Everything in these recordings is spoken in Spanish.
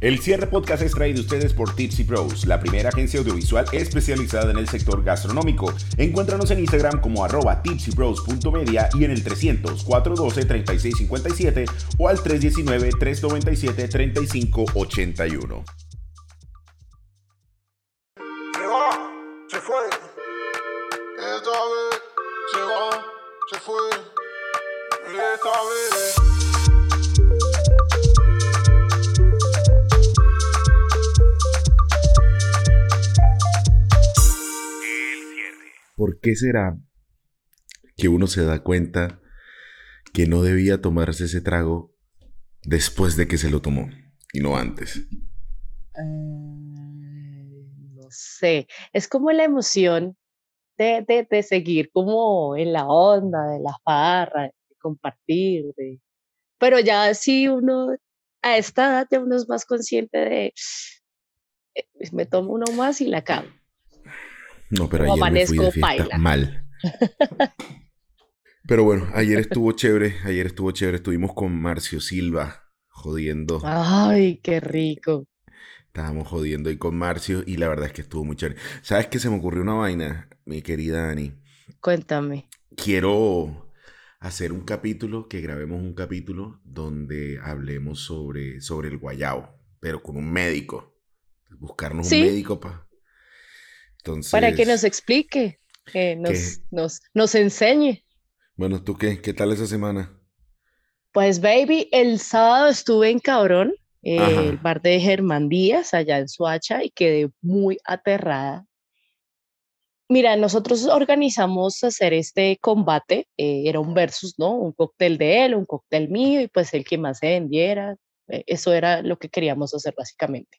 El cierre podcast es traído ustedes por Tipsy Pros, la primera agencia audiovisual especializada en el sector gastronómico. Encuéntranos en Instagram como arroba tipsypros.media y en el 300 412 3657 o al 319 397 3581. Qué será que uno se da cuenta que no debía tomarse ese trago después de que se lo tomó y no antes? no sé, es como la emoción de, de, seguir como en la onda, de la farra, de compartir, de... pero ya si uno a esta edad ya uno es más consciente de, eh, me tomo uno más y la acabo. No, pero ayer me fui de fiesta mal. Pero bueno, ayer estuvo chévere, ayer estuvo chévere, estuvimos con Marcio Silva jodiendo. Ay, qué rico. Estábamos jodiendo ahí con Marcio y la verdad es que estuvo muy chévere. ¿Sabes qué se me ocurrió una vaina, mi querida Dani? Cuéntame. Quiero hacer un capítulo, que grabemos un capítulo donde hablemos sobre, sobre el guayao, pero con un médico. Buscarnos un médico para para que nos explique, que nos, nos, nos enseñe. Bueno, ¿tú qué? ¿Qué tal esa semana? Pues, baby, el sábado estuve en Cabrón, el bar de Germán Díaz, allá en Suacha, y quedé muy aterrada. Mira, nosotros organizamos hacer este combate, eh, era un versus, ¿no? Un cóctel de él, un cóctel mío, y pues el que más se vendiera. Eh, eso era lo que queríamos hacer básicamente.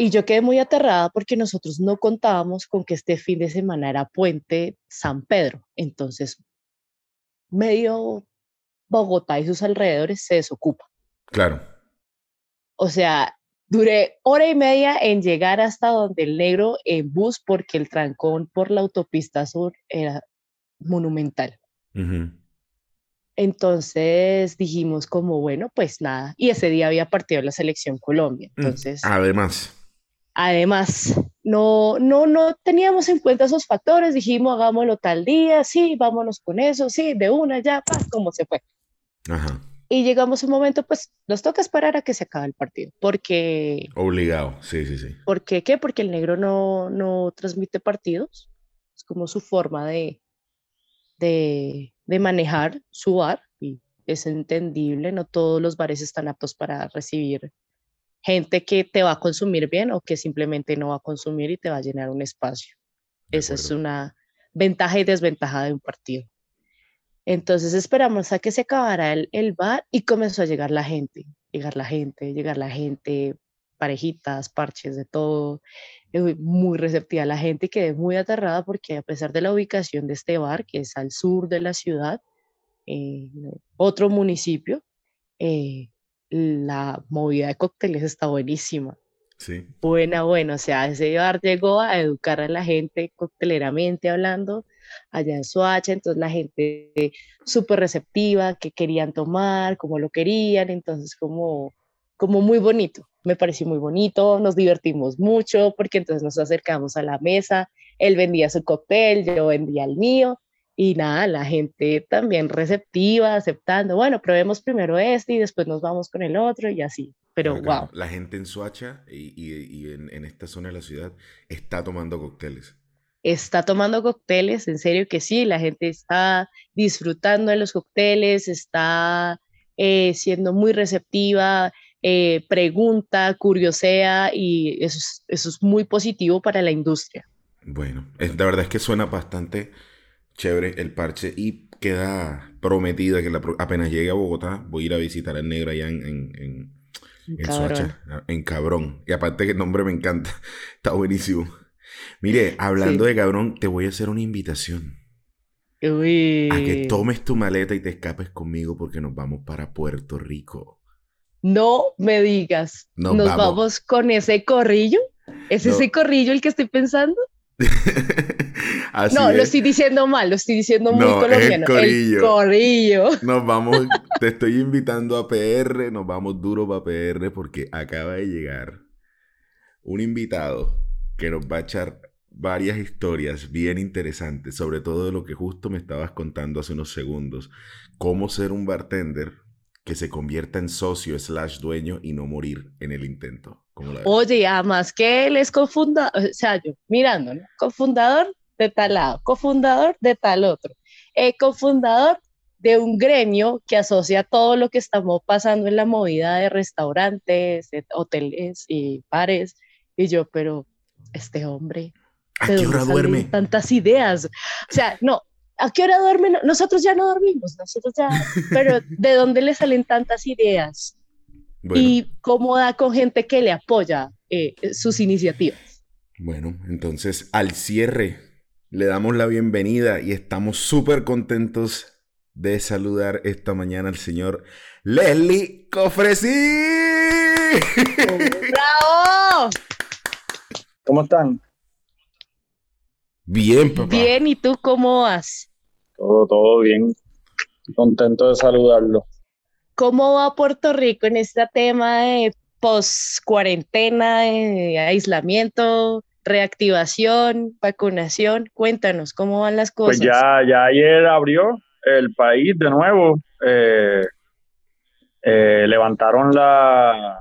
Y yo quedé muy aterrada porque nosotros no contábamos con que este fin de semana era puente San Pedro. Entonces, medio Bogotá y sus alrededores se desocupa. Claro. O sea, duré hora y media en llegar hasta donde el negro en bus porque el trancón por la autopista sur era monumental. Entonces dijimos como, bueno, pues nada. Y ese día había partido la selección Colombia. Mm, Entonces... Además. Además, no, no, no teníamos en cuenta esos factores, dijimos hagámoslo tal día, sí, vámonos con eso, sí, de una ya, paz, como se fue. Y llegamos a un momento, pues nos toca esperar a que se acabe el partido, porque... Obligado, sí, sí, sí. ¿Por qué? ¿Qué? Porque el negro no, no transmite partidos, es como su forma de, de, de manejar su bar, y es entendible, no todos los bares están aptos para recibir gente que te va a consumir bien o que simplemente no va a consumir y te va a llenar un espacio. Esa es una ventaja y desventaja de un partido. Entonces esperamos a que se acabara el, el, bar y comenzó a llegar la gente, llegar la gente, llegar la gente, parejitas, parches, de todo. Muy receptiva la gente y quedé muy aterrada porque a pesar de la ubicación de este bar, que es al sur de la ciudad, eh, otro municipio, eh, la movida de cócteles está buenísima. Sí. Buena, buena. O sea, ese bar llegó a educar a la gente cocteleramente hablando allá en Soacha, entonces la gente súper receptiva, que querían tomar, como lo querían, entonces como, como muy bonito. Me pareció muy bonito, nos divertimos mucho porque entonces nos acercamos a la mesa, él vendía su cóctel, yo vendía el mío y nada, la gente también receptiva, aceptando, bueno, probemos primero este y después nos vamos con el otro y así. Pero wow. La gente en Suacha y, y, en, en, esta zona de la ciudad está tomando cócteles. Está tomando cócteles, en serio que sí, la gente está disfrutando de los cócteles, está eh, siendo muy receptiva, eh, pregunta, curiosea y eso es, eso es muy positivo para la industria. Bueno, es, la verdad es que suena bastante chévere el parche y queda prometida que apenas llegue a Bogotá voy a ir a visitar al negro allá en, en, en, Cabrón. Y aparte que el nombre me encanta, está buenísimo. Mire, hablando de Cabrón, te voy a hacer una invitación. A que tomes tu maleta y te escapes conmigo porque nos vamos para Puerto Rico. No me digas. ¿Nos, vamos. con ese corrillo? ¿Es ese corrillo el que estoy pensando? no, lo estoy diciendo mal, lo estoy diciendo muy colombiano. El corillo. Nos vamos, te estoy invitando a PR, nos vamos duro para PR porque acaba de llegar un invitado que nos va a echar varias historias bien interesantes, sobre todo de lo que justo me estabas contando hace unos segundos, cómo ser un bartender que se convierta en socio slash dueño y no morir en el intento. Oye, además que él es cofundador, o sea, yo mirando, ¿no? cofundador de tal lado, cofundador de tal otro, eh, cofundador de un gremio que asocia todo lo que estamos pasando en la movida de restaurantes, hoteles y bares. Y yo, pero este hombre, ¿a qué hora duerme? Tantas ideas. O sea, no, ¿a qué hora duerme? Nosotros ya no dormimos, nosotros ya, pero ¿de dónde le salen tantas ideas? Y cómo da con gente que le apoya eh, sus iniciativas. Bueno, entonces al cierre le damos la bienvenida y estamos súper contentos de saludar esta mañana al señor Leslie Cofresí. ¡Bravo! ¿Cómo están? Bien, papá. Bien, ¿y tú cómo vas? Todo, todo bien. Contento de saludarlo. ¿Cómo va Puerto Rico en este tema de post-cuarentena, de aislamiento, reactivación, vacunación? Cuéntanos, ¿cómo van las cosas? Pues ya, ya ayer abrió el país de nuevo. Eh, eh, levantaron la,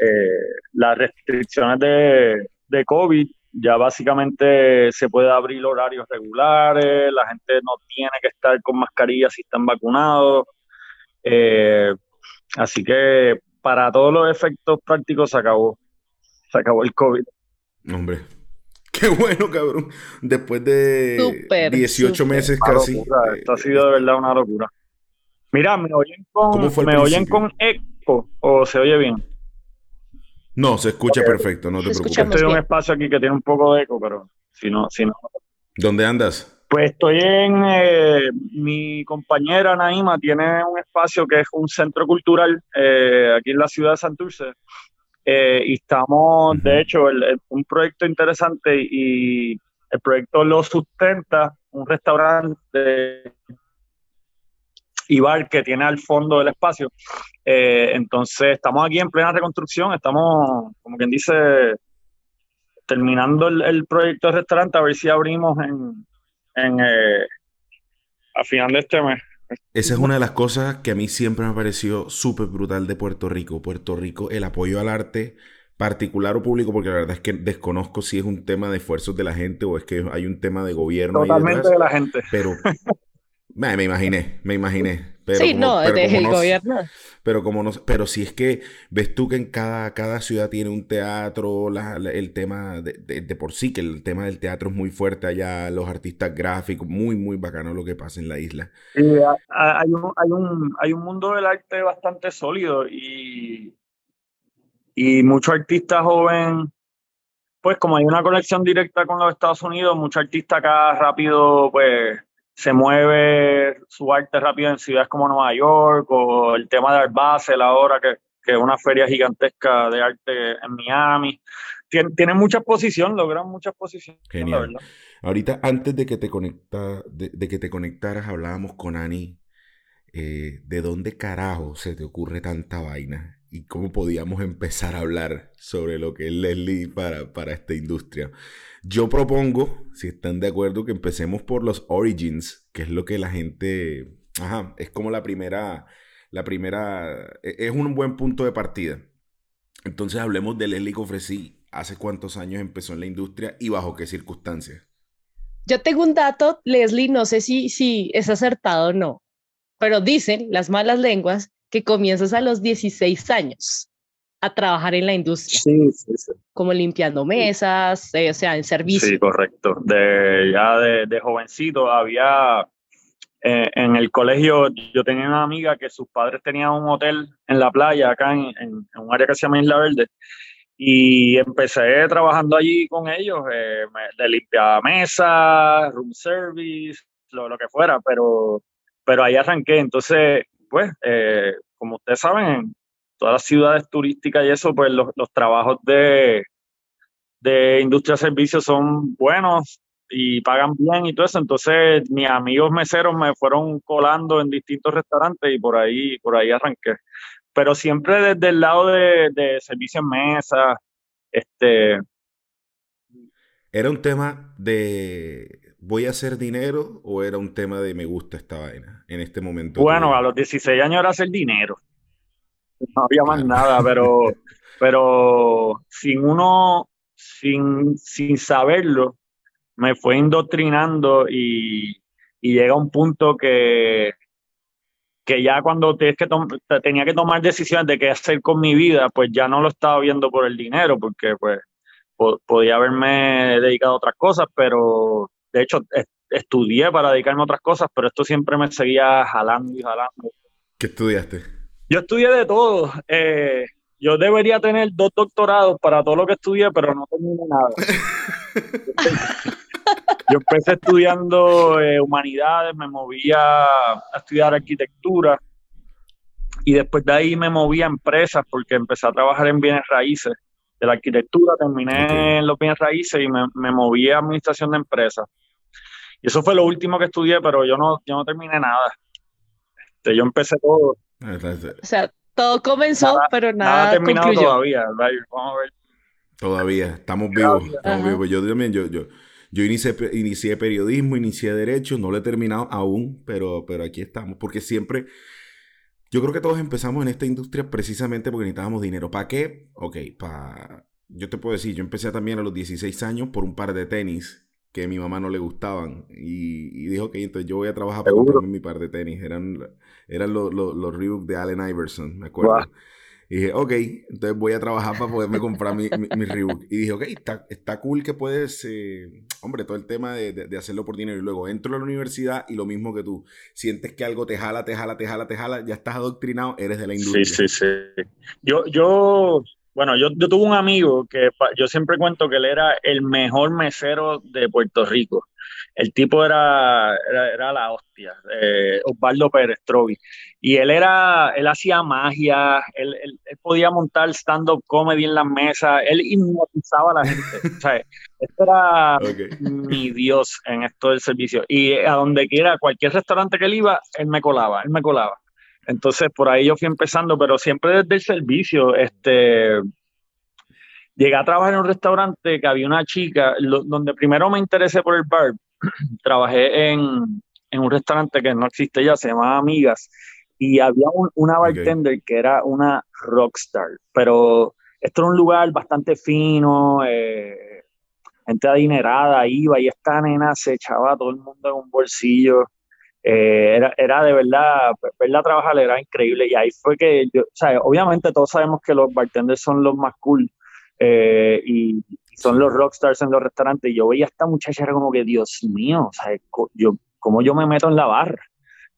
eh, las restricciones de, de COVID ya básicamente se puede abrir horarios regulares, la gente no tiene que estar con mascarilla si están vacunados. Eh, así que para todos los efectos prácticos se acabó. Se acabó el COVID. Hombre, qué bueno, cabrón. Después de 18 meses casi. Eh, esto ha sido de verdad una locura. Mira, ¿me oyen con, ¿me oyen con eco o se oye bien? No, se escucha perfecto, no te preocupes. Estoy en un espacio aquí que tiene un poco de eco, pero si no, si no. ¿Dónde andas? Pues estoy en, eh, mi compañera Naima tiene un espacio que es un centro cultural eh, aquí en la ciudad de Santurce. Eh, y estamos, de hecho, el, un proyecto interesante y el proyecto lo sustenta un restaurante y bar que tiene al fondo del espacio. Entonces, estamos aquí en plena reconstrucción, estamos, como quien dice, terminando el, proyecto de restaurante, a ver si abrimos en, en eh, a final de este mes. Esa es una de las cosas que a mí siempre me ha parecido súper brutal de Puerto Rico. Puerto Rico, el apoyo al arte particular o público, porque la verdad es que desconozco si es un tema de esfuerzos de la gente o es que hay un tema de gobierno. Totalmente de la gente. Pero me, imaginé, me imaginé. Pero sí, no, desde el gobierno. Pero como no, pero si es que ves tú que en cada, cada ciudad tiene un teatro, el tema de, por sí, que el tema del teatro es muy fuerte allá, los artistas gráficos, muy, muy bacano lo que pasa en la isla. hay, un, hay, un, hay un mundo del arte bastante sólido y, y muchos artistas jóvenes, pues como hay una conexión directa con los Estados Unidos, muchos artistas acá rápido, pues se mueve su arte rápido en ciudades como Nueva York o el tema de Art Basel ahora que, que es una feria gigantesca de arte en Miami. Tiene, tiene mucha exposición, logran mucha exposición. Genial. Ahorita, antes de que te conecta, de, que te conectaras, hablábamos con Ani eh, de dónde carajo se te ocurre tanta vaina y cómo podíamos empezar a hablar sobre lo que es Leslie para, para esta industria. Yo propongo, si están de acuerdo, que empecemos por los origins, que es lo que la gente, ajá, es como la primera, la primera, e, es un buen punto de partida. Entonces hablemos de Leslie Cofresí, hace cuántos años empezó en la industria y bajo qué circunstancias. Yo tengo un dato, Leslie, no sé si, si es acertado o no, pero dicen las malas lenguas que comienzas a los 16 años a trabajar en la industria. Sí, sí, sí. Como limpiando mesas, eh, o sea, en servicio. Sí, correcto. De, ya de, jovencito había, eh, en el colegio, yo tenía una amiga que sus padres tenían un hotel en la playa, acá en, en, un área que se llama Isla Verde, y empecé trabajando allí con ellos, eh, de limpiar mesas, room service, lo, lo, que fuera, pero, pero ahí arranqué. Entonces, pues, eh, como ustedes saben, todas las ciudades turísticas y eso, pues los, trabajos de, de industria de servicios son buenos y pagan bien y todo eso. Entonces, mis amigos meseros me fueron colando en distintos restaurantes y por ahí, por ahí arranqué. Pero siempre desde el lado de, de servicio en mesa, este... ¿Era un tema de voy a hacer dinero o era un tema de me gusta esta vaina en este momento? Bueno, a los 16 años era hacer dinero. No había más nada, pero, pero sin uno, sin, sin saberlo, me fue indoctrinando y, llega un punto que, que ya cuando que tenía que tomar decisiones de qué hacer con mi vida, pues ya no lo estaba viendo por el dinero, porque pues podía haberme dedicado a otras cosas, pero de hecho estudié para dedicarme a otras cosas, pero esto siempre me seguía jalando y jalando. ¿Qué estudiaste? Yo estudié de todo. Eh, yo debería tener dos doctorados para todo lo que estudié, pero no terminé nada. Yo empecé estudiando eh, humanidades, me movía a estudiar arquitectura y después de ahí me moví a empresas porque empecé a trabajar en bienes raíces de la arquitectura, terminé en los bienes raíces y me, me moví a administración de empresas. Y eso fue lo último que estudié, pero yo no, yo no terminé nada. Este, yo empecé todo. O sea, todo comenzó, pero nada, nada terminado todavía. Vamos a ver. Todavía, estamos vivos. Estamos vivos. Yo también, yo, yo, yo inicié, inicié periodismo, inicié derecho, no lo he terminado aún, pero, pero aquí estamos, porque siempre, yo creo que todos empezamos en esta industria precisamente porque necesitábamos dinero. ¿Para qué? Ok, para... Yo te puedo decir, yo empecé también a los 16 años por un par de tenis que a mi mamá no le gustaban. Y, dijo que entonces yo voy a trabajar para comprarme mi par de tenis. Eran, eran los, los, los Reebok de Allen Iverson, me acuerdo. Y dije, ok, entonces voy a trabajar para poderme comprar mi, mi, Reebok. Y dije, ok, está, está cool que puedes, eh, hombre, todo el tema de, de, hacerlo por dinero. Y luego entro a la universidad y lo mismo que tú. Sientes que algo te jala, te jala, te jala, te jala, ya estás adoctrinado, eres de la industria. Sí, sí, sí. Yo, yo, bueno, yo, yo tuve un amigo que yo siempre cuento que él era el mejor mesero de Puerto Rico. El tipo era, era, la hostia, eh, Osvaldo Pérez Trovi. Y él era, él hacía magia, él, él, podía montar stand-up comedy en las mesas, él hipnotizaba a la gente. o sea, este era mi Dios en esto del servicio. Y a donde quiera, cualquier restaurante que él iba, él me colaba, él me colaba. Entonces por ahí yo fui empezando, pero siempre desde el servicio, este, llegué a trabajar en un restaurante que había una chica, donde primero me interesé por el bar, trabajé en, un restaurante que no existe ya, se llamaba Amigas, y había una bartender que era una rockstar, pero esto era un lugar bastante fino, eh, gente adinerada iba y esta nena se echaba todo el mundo en un bolsillo. Eh, era, era, de verdad, verla trabajar era increíble y ahí fue que yo, o sea, obviamente todos sabemos que los bartenders son los más cool eh, y son los rockstars en los restaurantes y yo veía a esta muchacha era como que Dios mío, o sea, yo, como yo me meto en la barra.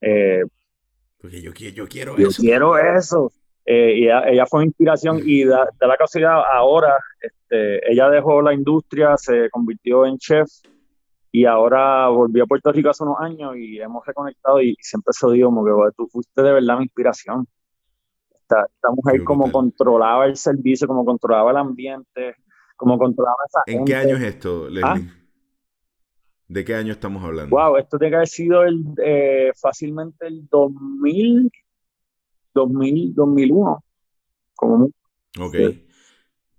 Eh, Porque yo, yo quiero yo quiero eso. y ella, fue inspiración y de, la casualidad ahora este, ella dejó la industria, se convirtió en chef y ahora volví a Puerto Rico hace unos años y hemos reconectado y siempre se digo como que tú fuiste de verdad mi inspiración. Esta, mujer como controlaba el servicio, como controlaba el ambiente, como controlaba esa ¿En qué año es esto, Leslie? ¿Ah? ¿De qué año estamos hablando? Wow, esto tiene que haber sido el, eh, fácilmente el 2000, 2000, 2001. Como ok.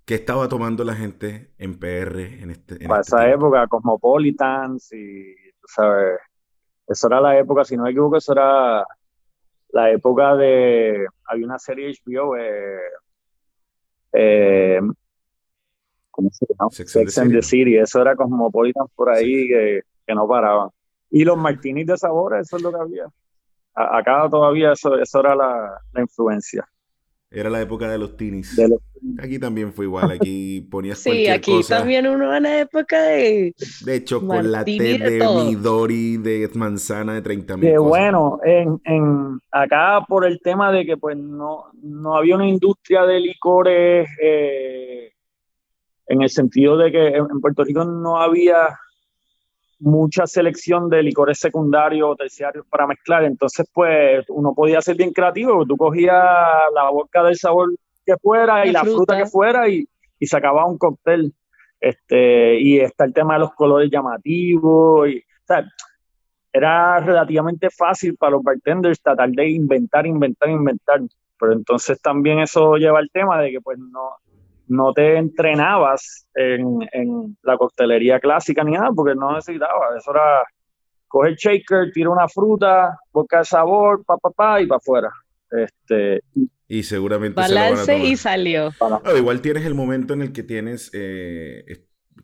¿Qué estaba tomando la gente en PR en este en Para este esa época, Cosmopolitans y, tú sabes, eso era la época, si no me equivoco, eso era la época de, había una serie HBO, eh, eh, ¿cómo se llama? Sex, and the City, eso era Cosmopolitans por ahí que, que, no paraban. Y los martinis de sabor, eso es lo que había. acá todavía eso, eso era la, la influencia. Era la época de los teenies. Aquí también fue igual, aquí ponías Sí, aquí también uno en la época de... De chocolate, de, de Midori, de manzana, de 30 mil bueno, en, en, acá por el tema de que pues no, no había una industria de licores, eh, en el sentido de que en Puerto Rico no había mucha selección de licores secundarios o terciarios para mezclar. Entonces, pues uno podía ser bien creativo. Tú cogías la boca del sabor que fuera y la fruta, que fuera y, y sacaba un cóctel. Este, y está el tema de los colores llamativos. Y, o sea, era relativamente fácil para los bartenders tratar de inventar, inventar, inventar. Pero entonces también eso lleva al tema de que pues no, no te entrenabas en, en la coctelería clásica ni nada, porque no necesitabas. Eso era coger shaker, tira una fruta, boca de sabor, pa, pa, pa, y para afuera. Este, y seguramente balance y salió. igual tienes el momento en el que tienes eh,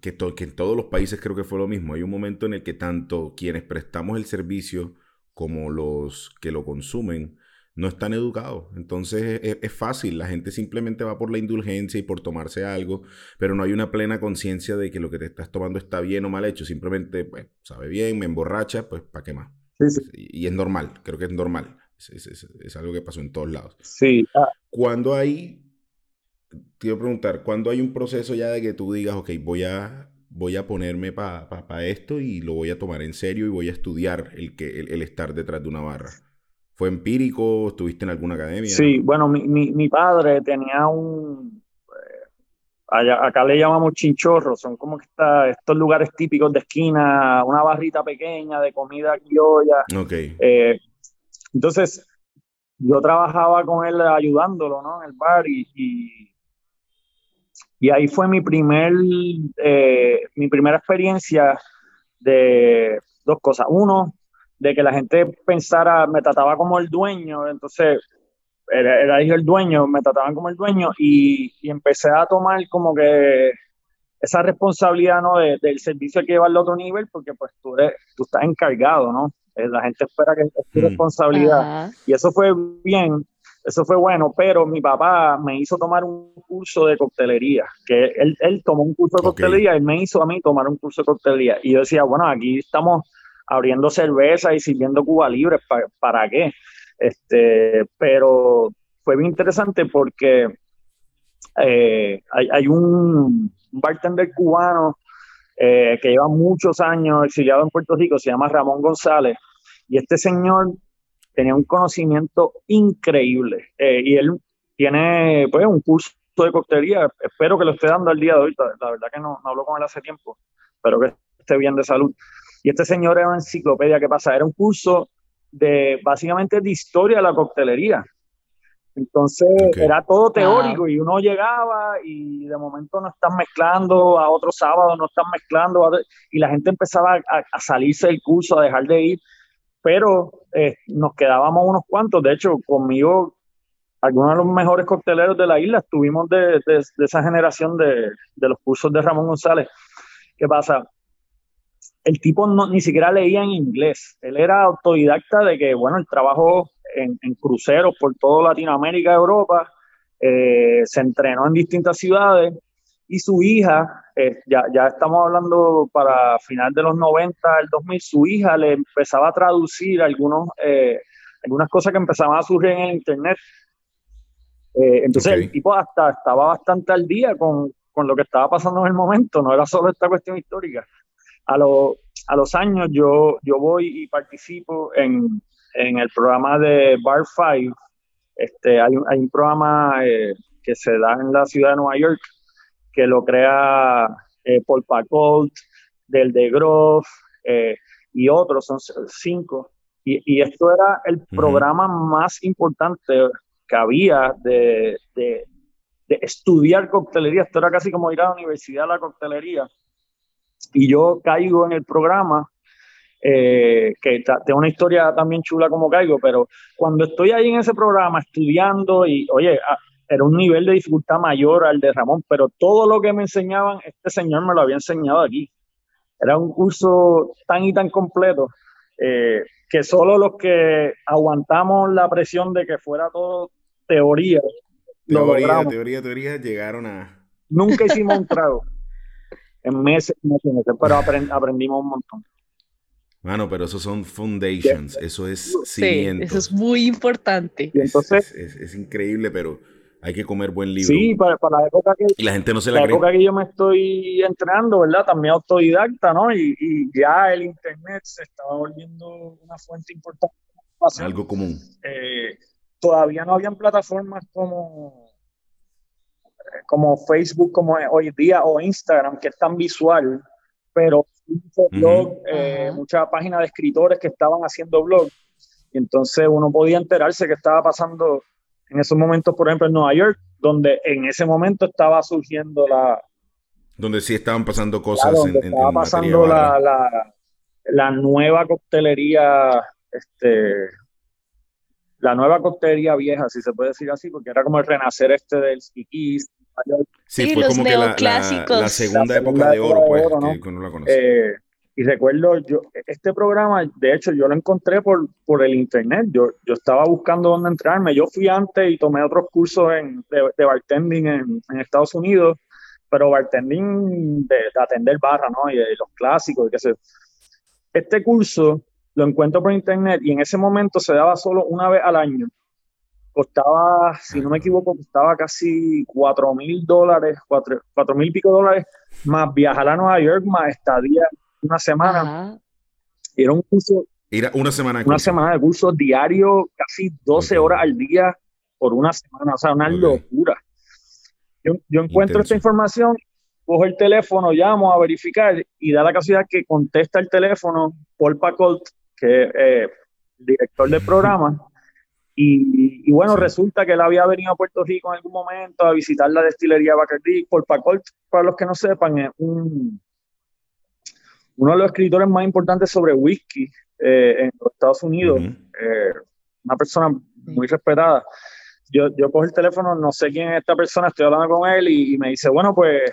que, que en todos los países creo que fue lo mismo. Hay un momento en el que tanto quienes prestamos el servicio como los que lo consumen no están educados. Entonces es, fácil, la gente simplemente va por la indulgencia y por tomarse algo, pero no hay una plena conciencia de que lo que te estás tomando está bien o mal hecho. Simplemente, pues, sabe bien, me emborracha, pues, ¿para qué más? Y, es normal, creo que es normal. Es, algo que pasó en todos lados. Sí. Ah. Cuando hay, te iba a preguntar, cuando hay un proceso ya de que tú digas, ok, voy a, voy a ponerme para pa, esto y lo voy a tomar en serio y voy a estudiar el, que, el estar detrás de una barra? ¿Fue empírico? ¿Estuviste en alguna academia? Sí, bueno, mi, mi, mi padre tenía un... Eh, acá le llamamos chinchorros, son como que está, estos lugares típicos de esquina, una barrita pequeña de comida criolla. Ok. Eh, entonces, yo trabajaba con él ayudándolo, ¿no? En el bar y, y, ahí fue mi primer, eh, mi primera experiencia de dos cosas. Uno, de que la gente pensara, me trataba como el dueño, entonces era, era hijo el dueño, me trataban como el dueño y, empecé a tomar como que esa responsabilidad ¿no? del servicio hay que llevarlo a otro nivel porque pues tú, eres, tú estás encargado, ¿no? Eh, la gente espera que es tu mm. responsabilidad y eso fue bien, eso fue bueno, pero mi papá me hizo tomar un curso de coctelería, que él, él tomó un curso de coctelería, él me hizo a mí tomar un curso de coctelería y yo decía, bueno, aquí estamos abriendo cerveza y sirviendo Cuba Libre, ¿para, qué? Este, pero fue bien interesante porque eh, hay, un bartender cubano eh, que lleva muchos años exiliado en Puerto Rico, se llama Ramón González, y este señor tenía un conocimiento increíble, eh, y él tiene pues un curso de coctelería, espero que lo esté dando al día de hoy, la verdad que no, no hablo con él hace tiempo, pero que esté bien de salud. Y este señor era una enciclopedia, ¿qué pasa? Era un curso de básicamente de historia de la coctelería. Entonces era todo teórico y uno llegaba y de momento no están mezclando, a otro sábado no están mezclando y la gente empezaba a, salirse del curso, a dejar de ir, pero eh, nos quedábamos unos cuantos, de hecho conmigo algunos de los mejores cocteleros de la isla estuvimos de, esa generación de, de, los cursos de Ramón González. ¿Qué pasa? El tipo no, ni siquiera leía en inglés. Él era autodidacta de que, bueno, el trabajo en, cruceros por toda Latinoamérica Europa, eh, se entrenó en distintas ciudades y su hija, eh, ya, ya estamos hablando para final de los 90, el 2000, su hija le empezaba a traducir algunos, eh, algunas cosas que empezaban a surgir en el Internet. entonces el tipo hasta estaba bastante al día con, con lo que estaba pasando en el momento, no era solo esta cuestión histórica a, a los años yo, yo voy y participo en, en el programa de Bar 5. Este, hay, un, hay un programa eh, que se da en la ciudad de Nueva York que lo crea eh, Paul Pacolt, del de Groff eh, y otros, son cinco. Y, y esto era el programa más importante que había de, de, de, estudiar coctelería. Esto era casi como ir a la universidad a la coctelería y yo caigo en el programa, eh, que tengo una historia también chula como caigo, pero cuando estoy ahí en ese programa estudiando y, oye, era un nivel de dificultad mayor al de Ramón, pero todo lo que me enseñaban, este señor me lo había enseñado aquí. Era un curso tan y tan completo eh, que solo los que aguantamos la presión de que fuera todo teoría, teoría, teoría, teoría, llegaron a... Nunca hicimos un trago. En meses, meses, pero aprendimos un montón. Bueno, pero esos son foundations, eso es cimiento. Sí, eso es muy importante. Y entonces, es, increíble, pero hay que comer buen libro. Sí, para, la época que, y la gente no se la, la época que yo me estoy entrenando, ¿verdad? También autodidacta, ¿no? Y, y ya el Internet se estaba volviendo una fuente importante. Algo común. Eh, todavía no habían plataformas como como Facebook como hoy día o Instagram, que es tan visual, pero muchos blog, eh, muchas páginas de escritores que estaban haciendo blogs. Y entonces uno podía enterarse que estaba pasando en esos momentos, por ejemplo, en Nueva York, donde en ese momento estaba surgiendo la... Donde sí estaban pasando cosas. en, estaba pasando la, la, la, nueva coctelería, este, la nueva coctelería vieja, si se puede decir así, porque era como el renacer este del speakeasy. Sí, fue como que la, la, segunda época de oro, pues, que, uno la conoce. Eh, y recuerdo, yo, este programa, de hecho, yo lo encontré por, por el internet. Yo, yo estaba buscando dónde entrarme. Yo fui antes y tomé otros cursos en, de, bartending en, en, Estados Unidos, pero bartending de, atender barra, ¿no? Y, los clásicos, y qué sé. Este curso lo encuentro por internet y en ese momento se daba solo una vez al año. Costaba, si no me equivoco, costaba casi cuatro mil dólares, cuatro mil y pico dólares, más viajar a Nueva York, más estadía una semana. Era un curso. Era una semana de curso. Una semana de curso diario, casi 12 horas al día por una semana. O sea, una locura. Yo, yo encuentro esta información, cojo el teléfono, llamo a verificar y da la casualidad que contesta el teléfono Paul Pacolt, que es eh, director del programa. Y, y, bueno, resulta que él había venido a Puerto Rico en algún momento a visitar la destilería Bacardi. Paul Pacolt, para los que no sepan, es un, uno de los escritores más importantes sobre whisky eh, en los Estados Unidos, eh, una persona muy respetada. Yo, yo cojo el teléfono, no sé quién es esta persona, estoy hablando con él y, me dice, bueno, pues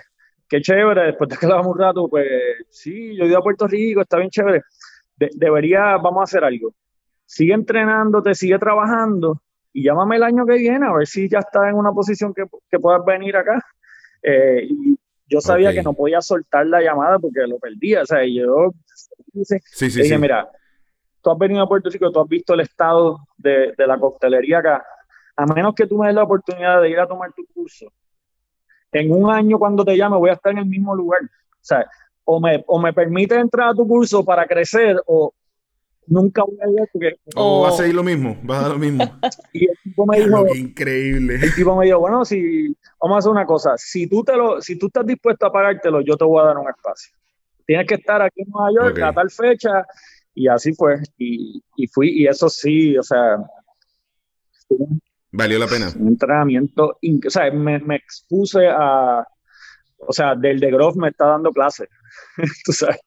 qué chévere, después de que hablamos un rato, pues sí, yo he ido a Puerto Rico, está bien chévere. Debería, vamos a hacer algo. Sigue entrenándote, sigue trabajando y llámame el año que viene a ver si ya está en una posición que, que puedas venir acá. Eh, y yo sabía que no podía soltar la llamada porque lo perdía. O sea, yo dije, mira, tú has venido a Puerto Rico, tú has visto el estado de, la coctelería acá. A menos que tú me des la oportunidad de ir a tomar tu curso, en un año cuando te llame voy a estar en el mismo lugar. O sea, o me, o me permite entrar a tu curso para crecer o, nunca voy a ir porque... O vas a seguir lo mismo, vas a dar lo mismo. y el tipo me dijo... increíble. El tipo me dijo, bueno, si... Vamos a hacer una cosa. Si tú, te lo, si tú estás dispuesto a pagártelo, yo te voy a dar un espacio. Tienes que estar aquí en Nueva York a tal fecha. Y así fue. Y, y fui, y eso sí, o sea... Valió la pena. Un entrenamiento... O sea, me, me expuse a... O sea, del de Groff me está dando clase. tú sabes.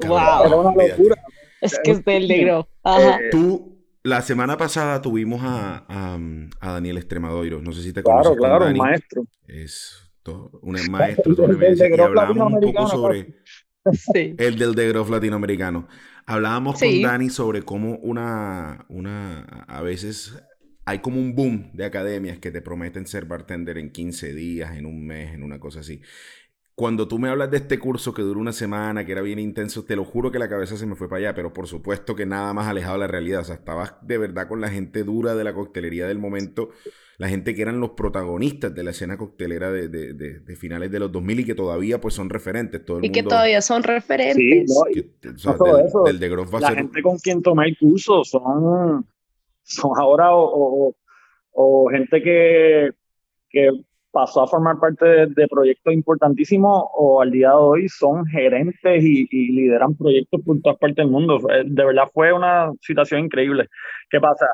Wow. Era una locura. Es que es del negro. Eh, Tú, la semana pasada tuvimos a, a, Daniel Extremadoiro. No sé si te conoces. Claro, claro, un maestro. Es un maestro. Todo y hablábamos un poco sobre. El del de Groff latinoamericano. Hablábamos con Dani sobre cómo una, una, a veces hay como un boom de academias que te prometen ser bartender en 15 días, en un mes, en una cosa así. Cuando tú me hablas de este curso que duró una semana, que era bien intenso, te lo juro que la cabeza se me fue para allá, pero por supuesto que nada más alejado de la realidad. O sea, estabas de verdad con la gente dura de la coctelería del momento, la gente que eran los protagonistas de la escena coctelera de, de, de, finales de los 2000 y que todavía pues son referentes. Todo el y que todavía son referentes. Sí, no, eso, del, de Groff va la gente con quien tomé el curso son, son ahora o, o gente que, que pasó a formar parte de, proyectos importantísimos o al día de hoy son gerentes y, lideran proyectos por todas partes del mundo. De verdad fue una situación increíble. ¿Qué pasa?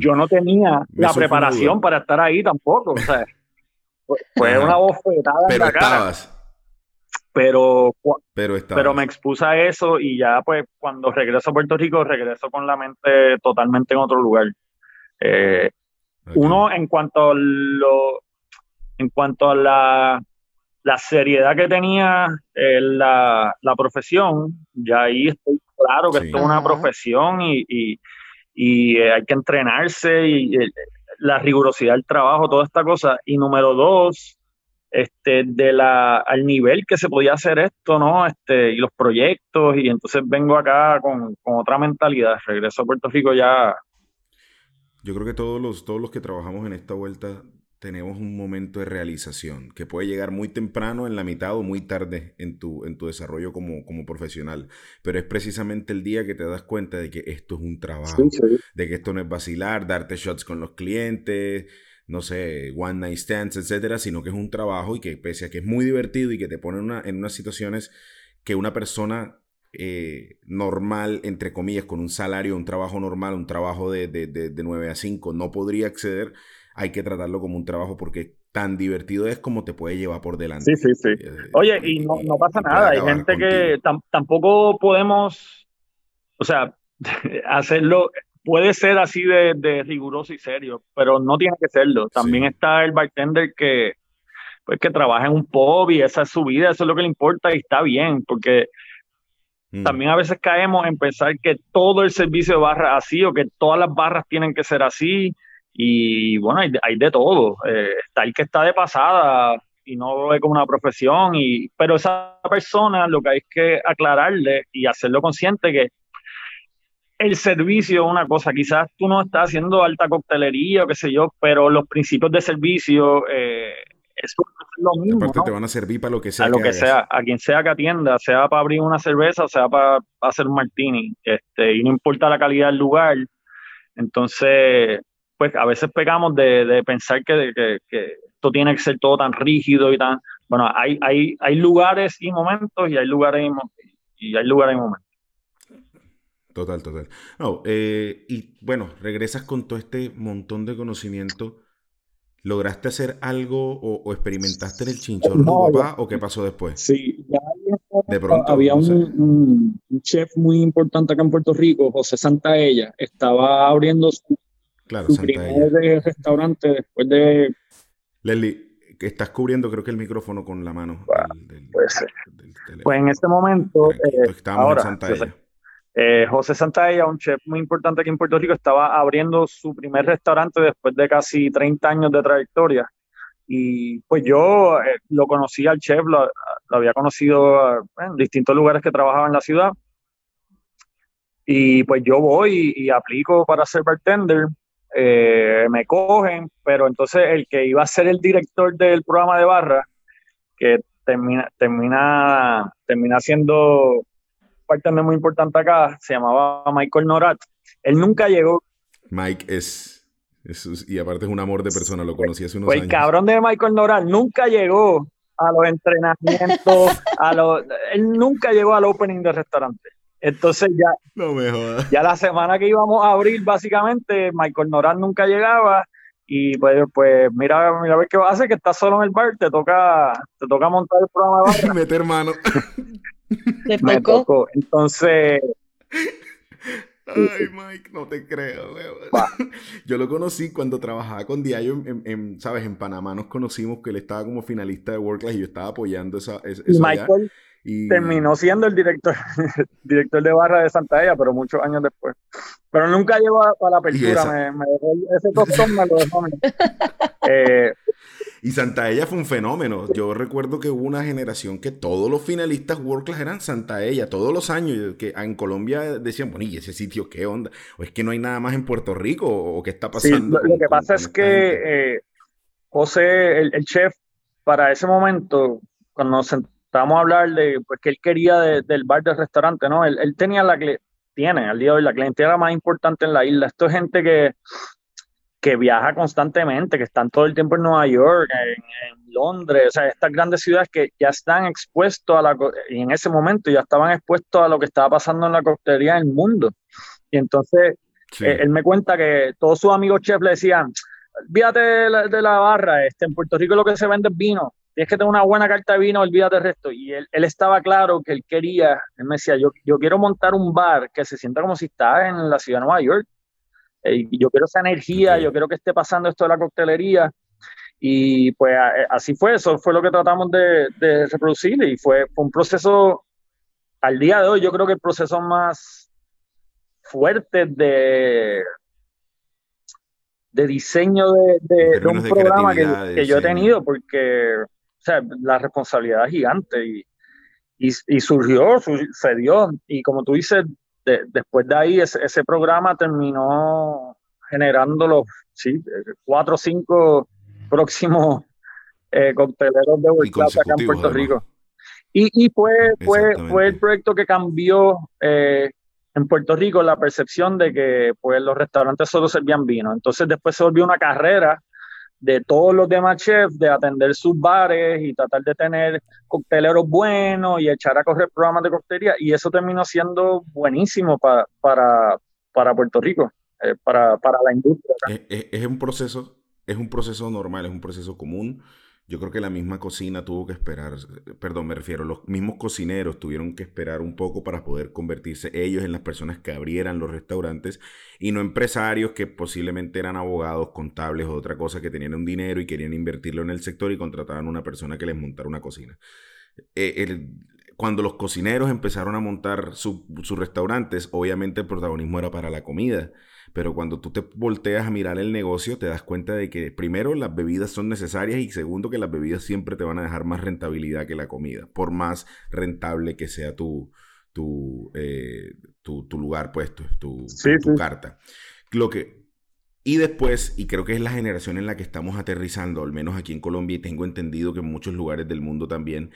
Yo no tenía la preparación para estar ahí tampoco. O sea, fue una bofetada Pero en la cara. Pero, pero, pero me expuse a eso y ya pues cuando regreso a Puerto Rico regreso con la mente totalmente en otro lugar. Eh, uno, en cuanto a lo, en cuanto a la, seriedad que tenía eh, la, profesión, ya ahí estoy claro que esto es una profesión y, eh, hay que entrenarse y, eh, la rigurosidad del trabajo, toda esta cosa. Y número dos, este, de la, al nivel que se podía hacer esto, ¿no? Este, y los proyectos, y entonces vengo acá con, con otra mentalidad. Regreso a Puerto Rico ya. Yo creo que todos los, todos los que trabajamos en esta vuelta tenemos un momento de realización que puede llegar muy temprano en la mitad o muy tarde en tu, en tu desarrollo como, como profesional. Pero es precisamente el día que te das cuenta de que esto es un trabajo, de que esto no es vacilar, darte shots con los clientes, no sé, one night stands, etcétera, sino que es un trabajo y que pese a que es muy divertido y que te pone una, en unas situaciones que una persona eh, normal, entre comillas, con un salario, un trabajo normal, un trabajo de, de, de, 9 a 5, no podría acceder, hay que tratarlo como un trabajo porque tan divertido es como te puede llevar por delante. Sí, sí, sí. Eh, Oye, y no, no pasa nada, hay gente que tampoco podemos, o sea, hacerlo, puede ser así de, de, riguroso y serio, pero no tiene que serlo. También está el bartender que, pues, que trabaja en un pub y esa es su vida, eso es lo que le importa y está bien, porque Mm. También a veces caemos en pensar que todo el servicio de barra así o que todas las barras tienen que ser así. Y bueno, hay, de todo. Eh, está el que está de pasada y no lo ve como una profesión. Y, pero esa persona lo que hay que aclararle y hacerlo consciente que el servicio es una cosa. Quizás tú no estás haciendo alta coctelería o qué sé yo, pero los principios de servicio eh, eso es lo mismo. Aparte te van a servir para lo que sea. A lo que, sea, a quien sea que atienda, sea para abrir una cerveza, sea para hacer un martini, este, y no importa la calidad del lugar. Entonces, pues a veces pegamos de, pensar que, esto tiene que ser todo tan rígido y tan. Bueno, hay, hay, hay lugares y momentos y hay lugares y, hay lugares y momentos. Total, total. No, eh, y bueno, regresas con todo este montón de conocimiento ¿Lograste hacer algo o, experimentaste en el chinchorro papá o qué pasó después? Sí, ya de pronto, había un, chef muy importante acá en Puerto Rico, José Santaella, estaba abriendo su, primer restaurante después de... Leslie, estás cubriendo creo que el micrófono con la mano. pues en este momento... Eh, ahora, en eh, José Santalla, un chef muy importante aquí en Puerto Rico, estaba abriendo su primer restaurante después de casi 30 años de trayectoria. Y pues yo eh, lo conocí al chef, lo, había conocido eh, en distintos lugares que trabajaba en la ciudad. Y pues yo voy y, aplico para ser bartender. Me cogen, pero entonces el que iba a ser el director del programa de barra, que termina, termina, termina siendo parte muy importante acá, se llamaba Michael Norat. Él nunca llegó. Mike es, y aparte es un amor de persona, lo conocí hace unos pues años. El cabrón de Michael Norat nunca llegó a los entrenamientos, a los, él nunca llegó al opening del restaurante. Entonces ya, no me ya la semana que íbamos a abrir, básicamente, Michael Norat nunca llegaba. Y pues, pues mira, mira a ver qué va a hacer, que estás solo en el bar, te toca, te toca montar el programa de bar. Meter mano. me tocó. Entonces. Ay, Mike, no te creo, Yo lo conocí cuando trabajaba con Diallo en, ¿sabes? En Panamá nos conocimos que él estaba como finalista de World Class y yo estaba apoyando esa. esa Michael y... terminó siendo el director, director de barra de Santa Ella, pero muchos años después. Pero nunca llegó a, la apertura, me, ese tostón, me lo dejó. eh, y Santa Ella fue un fenómeno. Yo recuerdo que hubo una generación que todos los finalistas World Class eran Santa Ella, todos los años, que en Colombia decían, bueno, ¿y ese sitio qué onda? ¿O es que no hay nada más en Puerto Rico? ¿O qué está pasando? lo, que pasa es que eh, José, el, chef, para ese momento, cuando nos sentábamos a hablar de, pues que él quería del bar del restaurante, ¿no? Él, él tenía la, tiene al día de hoy la clientela más importante en la isla. Esto es gente que que viaja constantemente, que están todo el tiempo en Nueva York, en, Londres, o sea, estas grandes ciudades que ya están expuestos a la, y en ese momento ya estaban expuestos a lo que estaba pasando en la coctelería del mundo. Y entonces, eh, él me cuenta que todos sus amigos chefs le decían, olvídate de la, barra, este, en Puerto Rico lo que se vende es vino, tienes que tener una buena carta de vino, olvídate del resto. Y él, él estaba claro que él quería, él me decía, yo, yo quiero montar un bar que se sienta como si estaba en la ciudad de Nueva York eh, yo quiero esa energía, yo quiero que esté pasando esto de la coctelería. Y pues eh, así fue, eso fue lo que tratamos de, reproducir y fue, un proceso, al día de hoy yo creo que el proceso más fuerte de, de diseño de, un programa que, yo he tenido, porque o sea, la responsabilidad es gigante y, y, surgió, sucedió. Y como tú dices, después de ahí, ese, programa terminó generando los sí, cuatro o cinco próximos eh, cocteleros de World acá en Puerto Rico. Y, y fue, fue, fue el proyecto que cambió eh, en Puerto Rico la percepción de que pues, los restaurantes solo servían vino. Entonces después se volvió una carrera de todos los demás chefs de atender sus bares y tratar de tener cocteleros buenos y echar a correr programas de coctelería y eso terminó siendo buenísimo para, para, para Puerto Rico, eh, para, para, la industria. Es, es, un proceso, es un proceso normal, es un proceso común yo creo que la misma cocina tuvo que esperar, perdón, me refiero, los mismos cocineros tuvieron que esperar un poco para poder convertirse ellos en las personas que abrieran los restaurantes y no empresarios que posiblemente eran abogados, contables o otra cosa que tenían un dinero y querían invertirlo en el sector y contrataban una persona que les montara una cocina. Eh, cuando los cocineros empezaron a montar sus restaurantes, obviamente el protagonismo era para la comida pero cuando tú te volteas a mirar el negocio, te das cuenta de que primero las bebidas son necesarias y segundo que las bebidas siempre te van a dejar más rentabilidad que la comida, por más rentable que sea tu, tu, eh, tu, lugar puesto, tu, tu, carta. Lo que, y después, y creo que es la generación en la que estamos aterrizando, al menos aquí en Colombia, y tengo entendido que en muchos lugares del mundo también,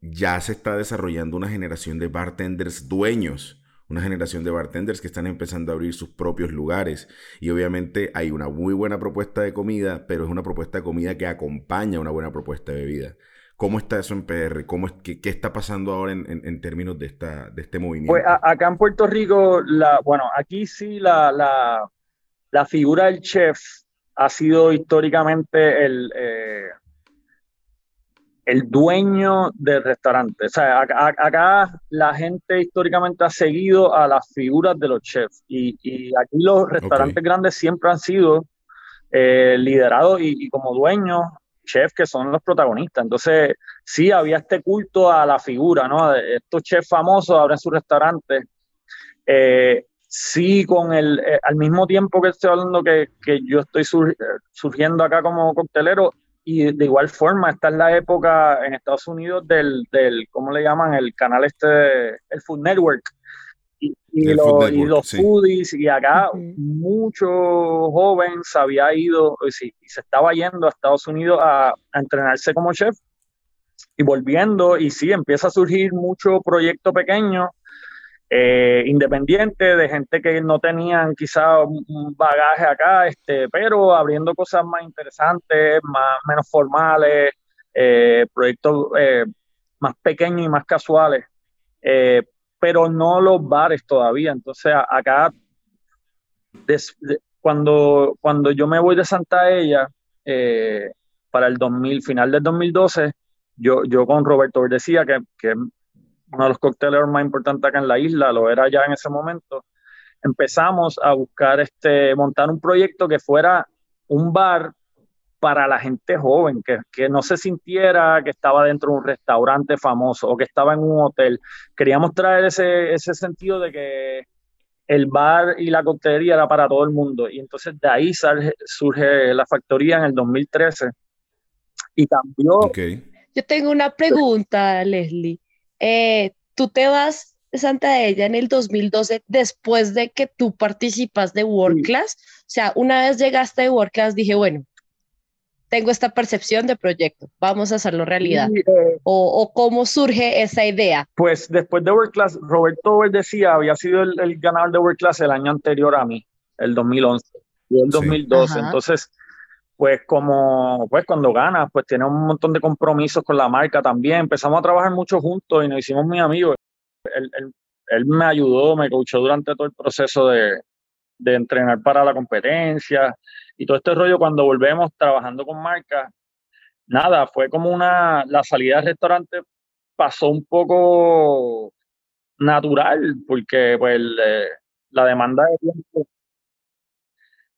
ya se está desarrollando una generación de bartenders dueños una generación de bartenders que están empezando a abrir sus propios lugares. Y obviamente hay una muy buena propuesta de comida, pero es una propuesta de comida que acompaña una buena propuesta de bebida. ¿Cómo está eso en PR? ¿Cómo es, qué, qué está pasando ahora en, en, términos de, esta, de este movimiento? Pues acá en Puerto Rico, la, bueno, aquí sí la, la, figura del chef ha sido históricamente el, eh, el dueño del restaurante. O sea, acá, la gente históricamente ha seguido a las figuras de los chefs y, aquí los restaurantes grandes siempre han sido eh, liderados y, como dueños chefs que son los protagonistas. Entonces, sí había este culto a la figura, ¿no? Estos chefs famosos abren sus restaurantes. Eh, sí, con el, eh, al mismo tiempo que estoy hablando que, que yo estoy surgiendo acá como coctelero, y de igual forma, esta es la época en Estados Unidos del, del ¿cómo le llaman? El canal este, el Food Network. Y, los foodies, y acá mucho joven se había ido, y se estaba yendo a Estados Unidos a, a entrenarse como chef y volviendo, y sí, empieza a surgir mucho proyecto pequeño eh, independiente, de gente que no tenían quizá un bagaje acá, este, pero abriendo cosas más interesantes, más, menos formales, eh, proyectos eh, más pequeños y más casuales, pero no los bares todavía. Entonces acá, cuando, cuando yo me voy de Santa Ella, para el 2000, final del 2012, yo, yo con Roberto decía que, que uno de los cocteleros más importantes acá en la isla, lo era ya en ese momento, empezamos a buscar este, montar un proyecto que fuera un bar para la gente joven, que, que, no se sintiera que estaba dentro de un restaurante famoso o que estaba en un hotel. Queríamos traer ese, ese sentido de que el bar y la coctelería era para todo el mundo. Y entonces de ahí surge la factoría en el 2013 y cambió. Yo tengo una pregunta, Leslie. Eh, tú te vas de Santa Ella en el 2012 después de que tú participas de World Class. O sea, una vez llegaste de World Class, dije, bueno, tengo esta percepción de proyecto, vamos a hacerlo realidad. Eh, o, cómo surge esa idea? Pues después de World Class, Roberto decía, había sido el, ganador de World Class el año anterior a mí, el 2011 y el 2012. Entonces, pues como pues cuando ganas, pues tiene un montón de compromisos con la marca también. Empezamos a trabajar mucho juntos y nos hicimos muy amigos. Él, él, me ayudó, me coachó durante todo el proceso de, de, entrenar para la competencia y todo este rollo cuando volvemos trabajando con marcas. Nada, fue como una, la salida del restaurante pasó un poco natural porque pues la demanda de tiempo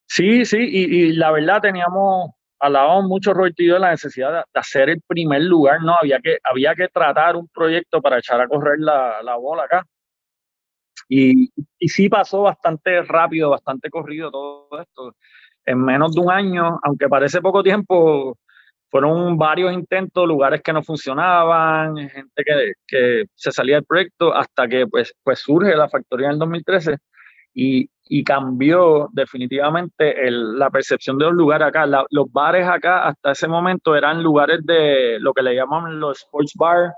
Sí, sí, y, la verdad teníamos, hablábamos mucho Roberto de la necesidad de, hacer el primer lugar, ¿no? Había que, había que tratar un proyecto para echar a correr la, la bola acá. Y, y, sí pasó bastante rápido, bastante corrido todo esto. En menos de un año, aunque parece poco tiempo, fueron varios intentos, lugares que no funcionaban, gente que, que se salía del proyecto, hasta que pues, pues surge la factoría en el 2013 y, y cambió definitivamente la percepción de los lugares acá. los bares acá hasta ese momento eran lugares de lo que le llaman los sports bar,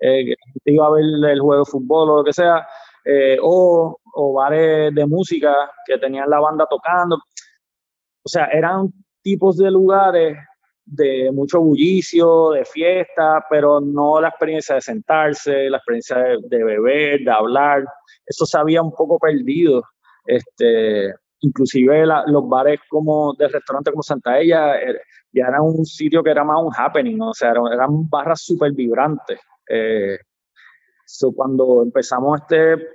eh, que iba a ver el juego de fútbol o lo que sea, eh, o, o, bares de música que tenían la banda tocando. O sea, eran tipos de lugares de mucho bullicio, de fiesta, pero no la experiencia de sentarse, la experiencia de, beber, de hablar. Eso se había un poco perdido. Este, inclusive los bares como del restaurante como Santa Ella er, ya era un sitio que era más un happening, o sea, eran, barras súper vibrantes. Eh, cuando empezamos este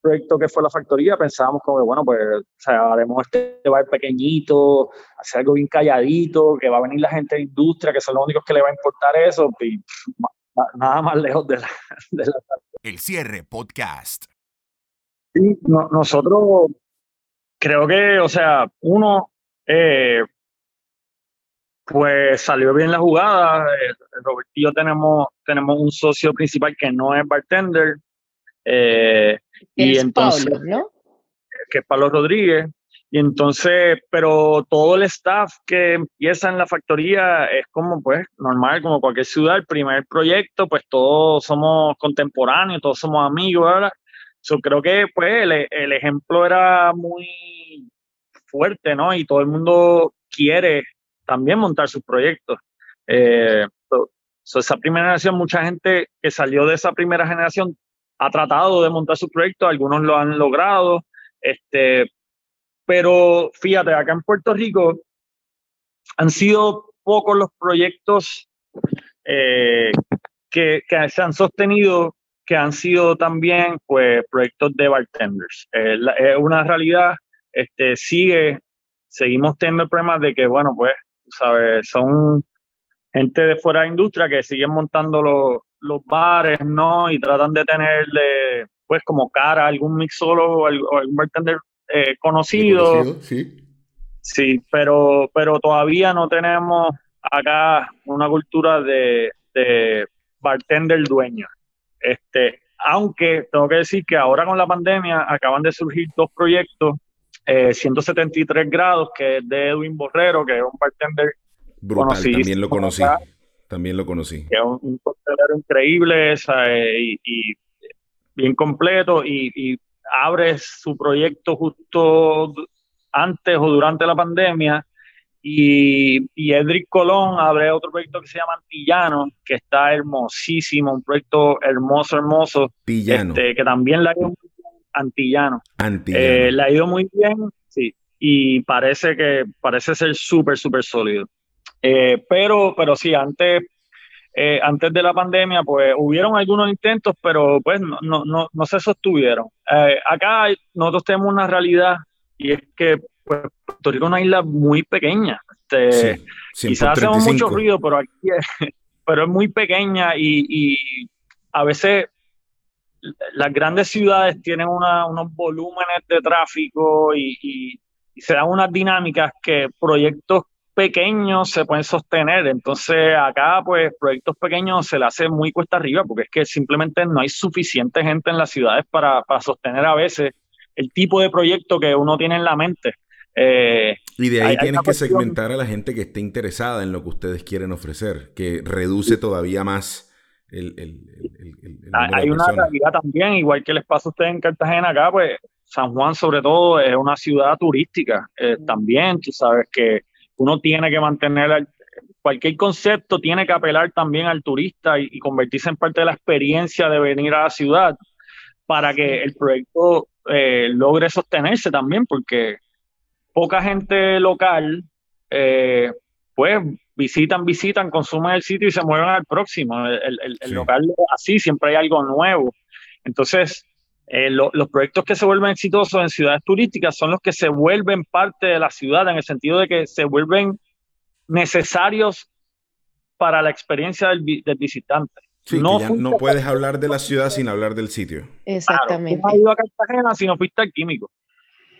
proyecto que fue la factoría, pensábamos como que, bueno, pues, o sea, haremos este bar pequeñito, hacer algo bien calladito, que va a venir la gente de industria, que son los únicos que le va a importar eso, y nada más lejos de la, El cierre podcast. Sí, nosotros creo que, o sea, uno, eh, pues salió bien la jugada. Eh, Robert y yo tenemos, tenemos un socio principal que no es bartender. Eh, y es entonces, Pablo, ¿no? Que es Pablo Rodríguez. Y entonces, pero todo el staff que empieza en la factoría es como, pues, normal, como cualquier ciudad, el primer proyecto, pues todos somos contemporáneos, todos somos amigos, ¿verdad? Yo creo que, pues, el, el ejemplo era muy fuerte, ¿no? Y todo el mundo quiere también montar sus proyectos. Eh, esa primera generación, mucha gente que salió de esa primera generación ha tratado de montar sus proyectos, algunos lo han logrado, este, pero fíjate, acá en Puerto Rico han sido pocos los proyectos eh, que, que, se han sostenido que han sido también pues proyectos de bartenders. Eh, es una realidad, este, sigue, seguimos teniendo problemas de que, bueno, pues ¿sabes? Son gente de fuera de industria que siguen montando los, los bares, ¿no? Y tratan de tenerle, pues, como cara a algún mixólogo o algún bartender eh, conocido. Sí. Sí, pero, pero todavía no tenemos acá una cultura de, de bartender dueño. Este, aunque tengo que decir que ahora con la pandemia acaban de surgir dos proyectos 173 eh, grados, que es de Edwin Borrero, que es un bartender Brutal, también lo conocí. también lo conocí. Que es un, un increíble y, bien completo y, abre su proyecto justo antes o durante la pandemia. Y, y Edric Colón abre otro proyecto que se llama Antillano, que está hermosísimo, un proyecto hermoso, hermoso. Este, que también la antillano. Eh, le ha ido muy bien, sí, y parece que parece ser súper, súper sólido. Eh, pero, pero sí, antes, eh, antes de la pandemia, pues hubieron algunos intentos, pero pues no, no, no, se sostuvieron. acá nosotros tenemos una realidad y es que pues, Puerto Rico es una isla muy pequeña. Este, quizás hacemos mucho ruido, pero aquí pero es muy pequeña y, y a veces las grandes ciudades tienen unos volúmenes de tráfico y, se dan unas dinámicas que proyectos pequeños se pueden sostener. Entonces acá, pues, proyectos pequeños se le hace muy cuesta arriba porque es que simplemente no hay suficiente gente en las ciudades para, sostener a veces el tipo de proyecto que uno tiene en la mente. Eh, y de ahí tienes que segmentar a la gente que esté interesada en lo que ustedes quieren ofrecer, que reduce todavía más hay una realidad también, igual que les pasa a ustedes en Cartagena acá, pues San Juan sobre todo es una ciudad turística eh, también, tú sabes que uno tiene que mantener, cualquier concepto tiene que apelar también al turista y, convertirse en parte de la experiencia de venir a la ciudad para que el proyecto eh, logre sostenerse también, porque poca gente local, eh, pues visitan, visitan, consumen el sitio y se mueven al próximo. El, el, local así, siempre hay algo nuevo. Entonces, eh, los proyectos que se vuelven exitosos en ciudades turísticas son los que se vuelven parte de la ciudad, en el sentido de que se vuelven necesarios para la experiencia del, visitante. no, no puedes hablar de la ciudad sin hablar del sitio. Exactamente. no has ido a Cartagena si no fuiste al químico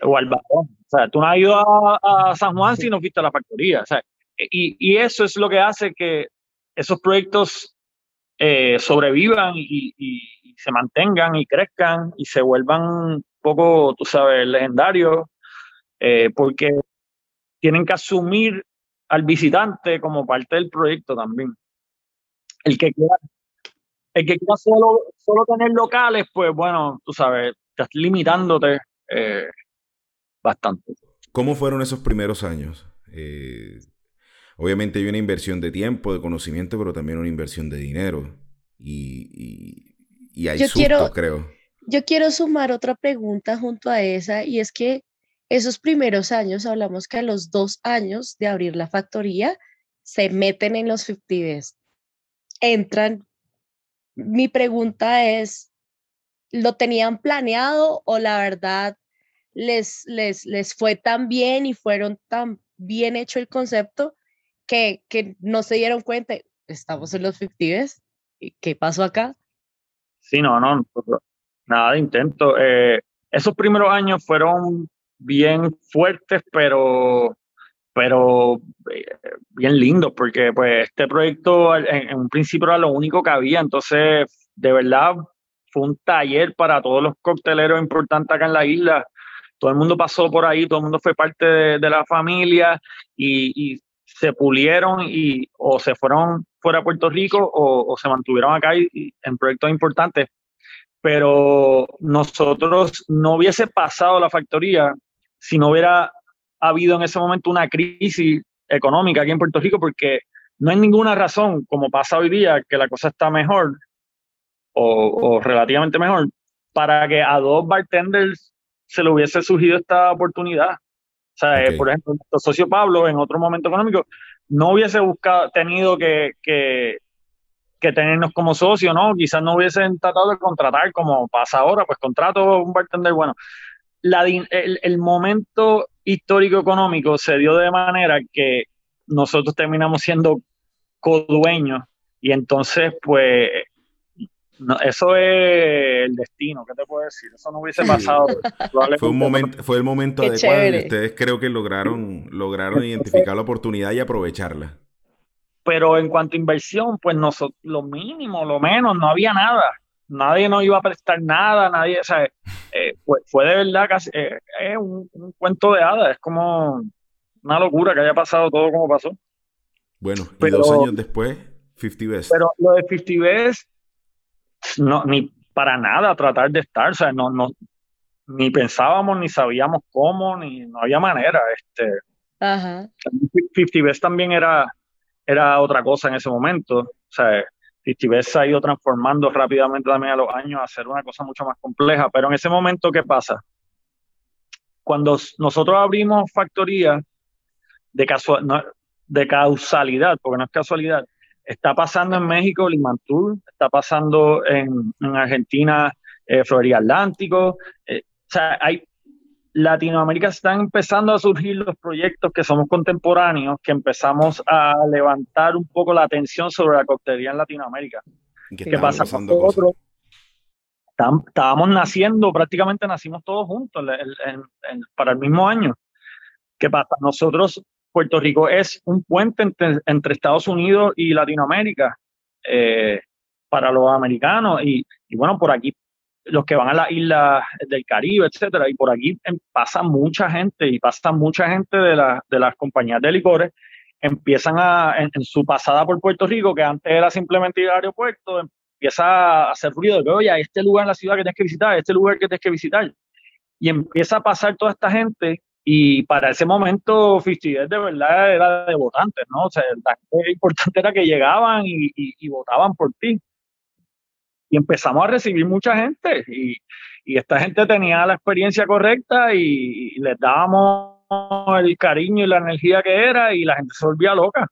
o al balón. O sea, tú no has ido a, San Juan si no fuiste a la factoría. O sea, y, eso es lo que hace que esos proyectos eh, sobrevivan y, se mantengan y crezcan y se vuelvan un poco, tú sabes, legendarios, eh, porque tienen que asumir al visitante como parte del proyecto también. El que quiera, el que quiera solo, solo tener locales, pues bueno, tú sabes, estás limitándote eh, bastante. ¿Cómo fueron esos primeros años? Eh, obviamente hay una inversión de tiempo, de conocimiento, pero también una inversión de dinero. Y, y, hay susto, creo. Yo quiero sumar otra pregunta junto a esa, y es que esos primeros años, hablamos que a los dos años de abrir la factoría, se meten en los 50 entran. Mi pregunta es, ¿lo tenían planeado o la verdad les, les, les fue tan bien y fueron tan bien hecho el concepto que, que no se dieron cuenta? Estamos en los 50 ¿qué pasó acá? Sí, no, no, nada de intento. Eh, esos primeros años fueron bien fuertes, pero, pero eh, bien lindos, porque pues este proyecto en, un principio era lo único que había, entonces de verdad fue un taller para todos los cocteleros importantes acá en la isla. Todo el mundo pasó por ahí, todo el mundo fue parte de, la familia y, se pulieron y o se fueron fuera a Puerto Rico o, o se mantuvieron acá y, en proyectos importantes. Pero nosotros no hubiese pasado la factoría si no hubiera habido en ese momento una crisis económica aquí en Puerto Rico, porque no hay ninguna razón, como pasa hoy día, que la cosa está mejor o, relativamente mejor, para que a dos bartenders se le hubiese surgido esta oportunidad. O sea, eh, por ejemplo, nuestro socio Pablo, en otro momento económico, no hubiese buscado, tenido que, que, que tenernos como socio, ¿no? Quizás no hubiesen tratado de contratar como pasa ahora, pues contrato un bartender bueno la, el, el, momento histórico económico se dio de manera que nosotros terminamos siendo codueños y entonces pues eso es el destino, ¿qué te puedo decir? Eso no hubiese pasado. fue, un momento, fue el momento adecuado y ustedes creo que lograron, lograron identificar la oportunidad y aprovecharla. Pero en cuanto a inversión, pues nosotros, lo mínimo, lo menos, no había nada nadie nos iba a prestar nada, nadie, o sea, eh, fue, de verdad casi, eh, es un, cuento de hadas, es como una locura que haya pasado todo como pasó. Bueno, y dos años después, 50 Best. Pero lo de 50 Best, no, ni para nada tratar de estar, o sea, no, no, ni pensábamos, ni sabíamos cómo, ni no había manera. Este, Ajá. 50 Best también era, era otra cosa en ese momento, o sea, Fifty se ha ido transformando rápidamente también a los años a hacer una cosa mucho más compleja. Pero en ese momento, ¿qué pasa? Cuando nosotros abrimos factoría de, de causalidad, porque no es casualidad, está pasando en México Limantur, está pasando en, Argentina eh, Florida Atlántico. Eh, o sea, hay Latinoamérica están empezando a surgir los proyectos que somos contemporáneos, que empezamos a levantar un poco la atención sobre la coctelería en Latinoamérica. ¿Qué, pasa con nosotros? Estábamos naciendo, prácticamente nacimos todos juntos para el mismo año. ¿Qué pasa? Nosotros, Puerto Rico es un puente entre, Estados Unidos y Latinoamérica eh, para los americanos. Y, bueno, por aquí los que van a las islas del Caribe, etcétera, y por aquí pasa mucha gente y pasa mucha gente de, de las compañías de licores, empiezan a, en, su pasada por Puerto Rico, que antes era simplemente ir aeropuerto, empieza a hacer ruido que, oye, este lugar en la ciudad que tienes que visitar, este lugar que tienes que visitar. Y empieza a pasar toda esta gente y para ese momento Fistidez de verdad era de votantes, ¿no? O sea, lo importante era que llegaban y, y votaban por ti y empezamos a recibir mucha gente y, y esta gente tenía la experiencia correcta y, les dábamos el cariño y la energía que era y la gente se volvía loca.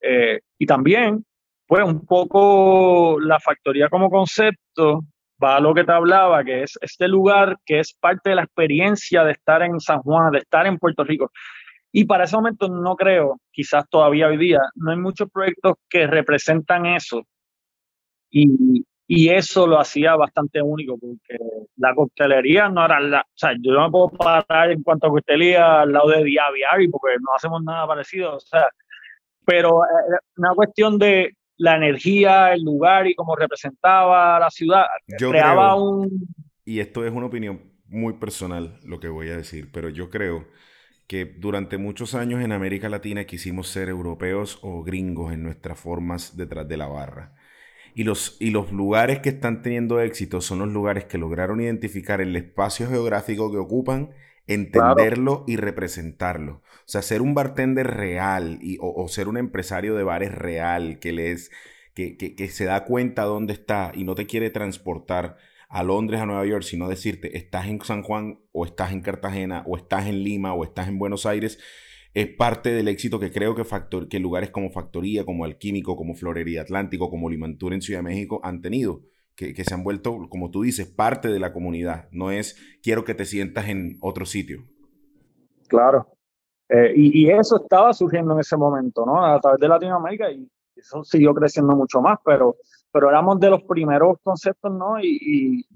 Eh, y también, pues un poco la factoría como concepto va lo que te hablaba, que es este lugar que es parte de la experiencia de estar en San Juan, de estar en Puerto Rico. Y para ese momento no creo, quizás todavía hoy día, no hay muchos proyectos que representan eso. Y, y eso lo hacía bastante único porque la coctelería no era la, o sea, yo no me puedo parar en cuanto a coctelería al lado de Diaviari porque no hacemos nada parecido, o sea, pero eh, una cuestión de la energía, el lugar y cómo representaba la ciudad, yo creaba un... Y esto es una opinión muy personal lo que voy a decir, pero yo creo que durante muchos años en América Latina quisimos ser europeos o gringos en nuestras formas detrás de la barra. Y los, y los lugares que están teniendo éxito son los lugares que lograron identificar el espacio geográfico que ocupan, entenderlo y representarlo. O sea, ser un bartender real y, o, ser un empresario de bares real que, les, que, que, se da cuenta dónde está y no te quiere transportar a Londres, a Nueva York, sino decirte, estás en San Juan o estás en Cartagena o estás en Lima o estás en Buenos Aires, es parte del éxito que creo que, factor, que lugares como Factoría, como Alquímico, como Florería Atlántico, como Limantur en Ciudad de México han tenido que, se han vuelto, como tú dices, parte de la comunidad. No es quiero que te sientas en otro sitio. Claro. Eh, y, eso estaba surgiendo en ese momento, ¿no? A través de Latinoamérica y eso siguió creciendo mucho más, pero, pero éramos de los primeros conceptos, ¿no? Y,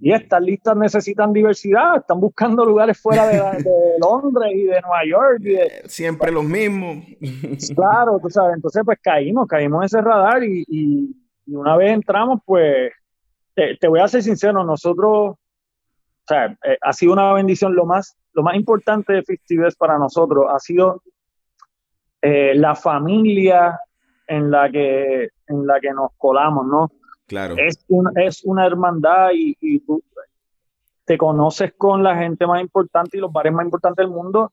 y, estas listas necesitan diversidad, están buscando lugares fuera de, Londres y de Nueva York. Eh, siempre los mismos. Claro, tú sabes, entonces pues caímos, caímos en ese radar y, y una vez entramos, pues te, voy a ser sincero, nosotros, o sea, eh, ha sido una bendición. Lo más, lo más importante de Festives para nosotros ha sido eh, la familia en la que en la que nos colamos, ¿no? Claro. Es, es una hermandad y, tú te conoces con la gente más importante y los bares más importantes del mundo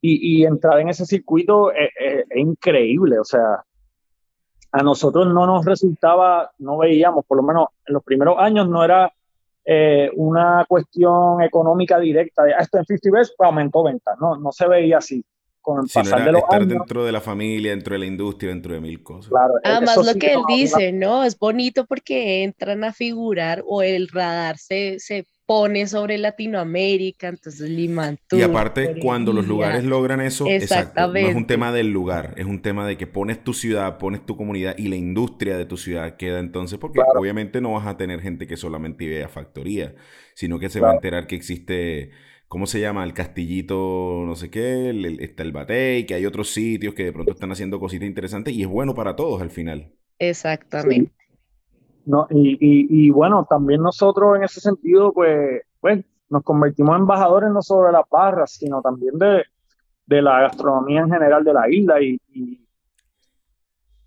y, entrar en ese circuito es, increíble, o sea, a nosotros no nos resultaba, no veíamos, por lo menos en los primeros años no era eh, una cuestión económica directa de ah, esto en 50 Best pues aumentó ventas, no, no se veía así. Con el pasar de los estar dentro de la familia, dentro de la industria, dentro de mil cosas. Claro, e-, Además, lo que él dice, ¿no? Es bonito porque entran a figurar o el radar se, se pone sobre Latinoamérica, entonces Limantur. Y aparte, cuando los lugares logran eso, exacto, no es un tema del lugar, es un tema de que pones tu ciudad, pones tu comunidad y la industria de tu ciudad queda entonces, porque obviamente no vas a tener gente que solamente vea factoría, sino que se va a enterar que existe... ¿Cómo se llama? El castillito, no sé qué, está el Batey, que hay otros sitios que de pronto están haciendo cositas interesantes y es bueno para todos al final. Exactamente. No, y, y, bueno, también nosotros en ese sentido, pues, pues nos convertimos en embajadores no solo de las barras, sino también de, de la gastronomía en general de la isla y,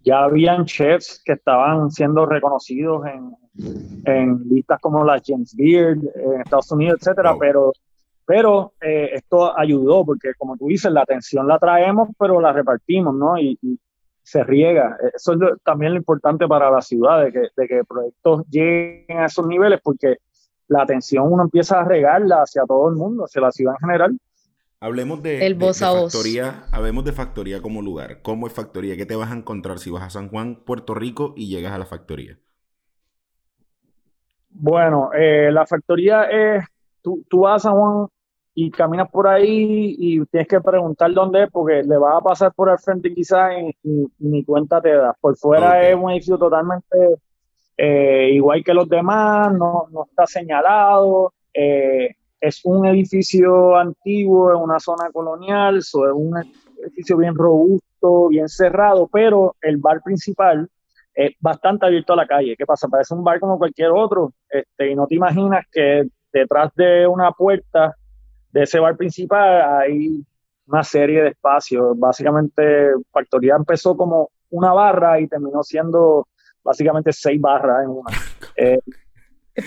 ya habían chefs que estaban siendo reconocidos en, en listas como la James Beard en Estados Unidos, etcétera, pero pero eh, esto ayudó porque como tú dices, la atención la traemos, pero la repartimos, ¿no? Y, se riega. Eso es también lo importante para la ciudad, de que, de que proyectos lleguen a esos niveles, porque la atención uno empieza a regarla hacia todo el mundo, hacia la ciudad en general. Hablemos de, el voz a factoría, hablemos de factoría como lugar. ¿Cómo es factoría? ¿Qué te vas a encontrar si vas a San Juan, Puerto Rico y llegas a la factoría? Bueno, eh, la factoría es, tú, tú vas a San Juan y caminas por ahí y tienes que preguntar dónde es porque le vas a pasar por el frente quizás y, ni cuenta te das. Por fuera es un edificio totalmente eh, igual que los demás, no, no está señalado, eh, es un edificio antiguo en una zona colonial, es un edificio bien robusto, bien cerrado, pero el bar principal es bastante abierto a la calle. ¿Qué pasa? Parece un bar como cualquier otro este, y no te imaginas que detrás de una puerta de ese bar principal hay una serie de espacios. Básicamente, Factoría empezó como una barra y terminó siendo básicamente seis barras en una. Eh,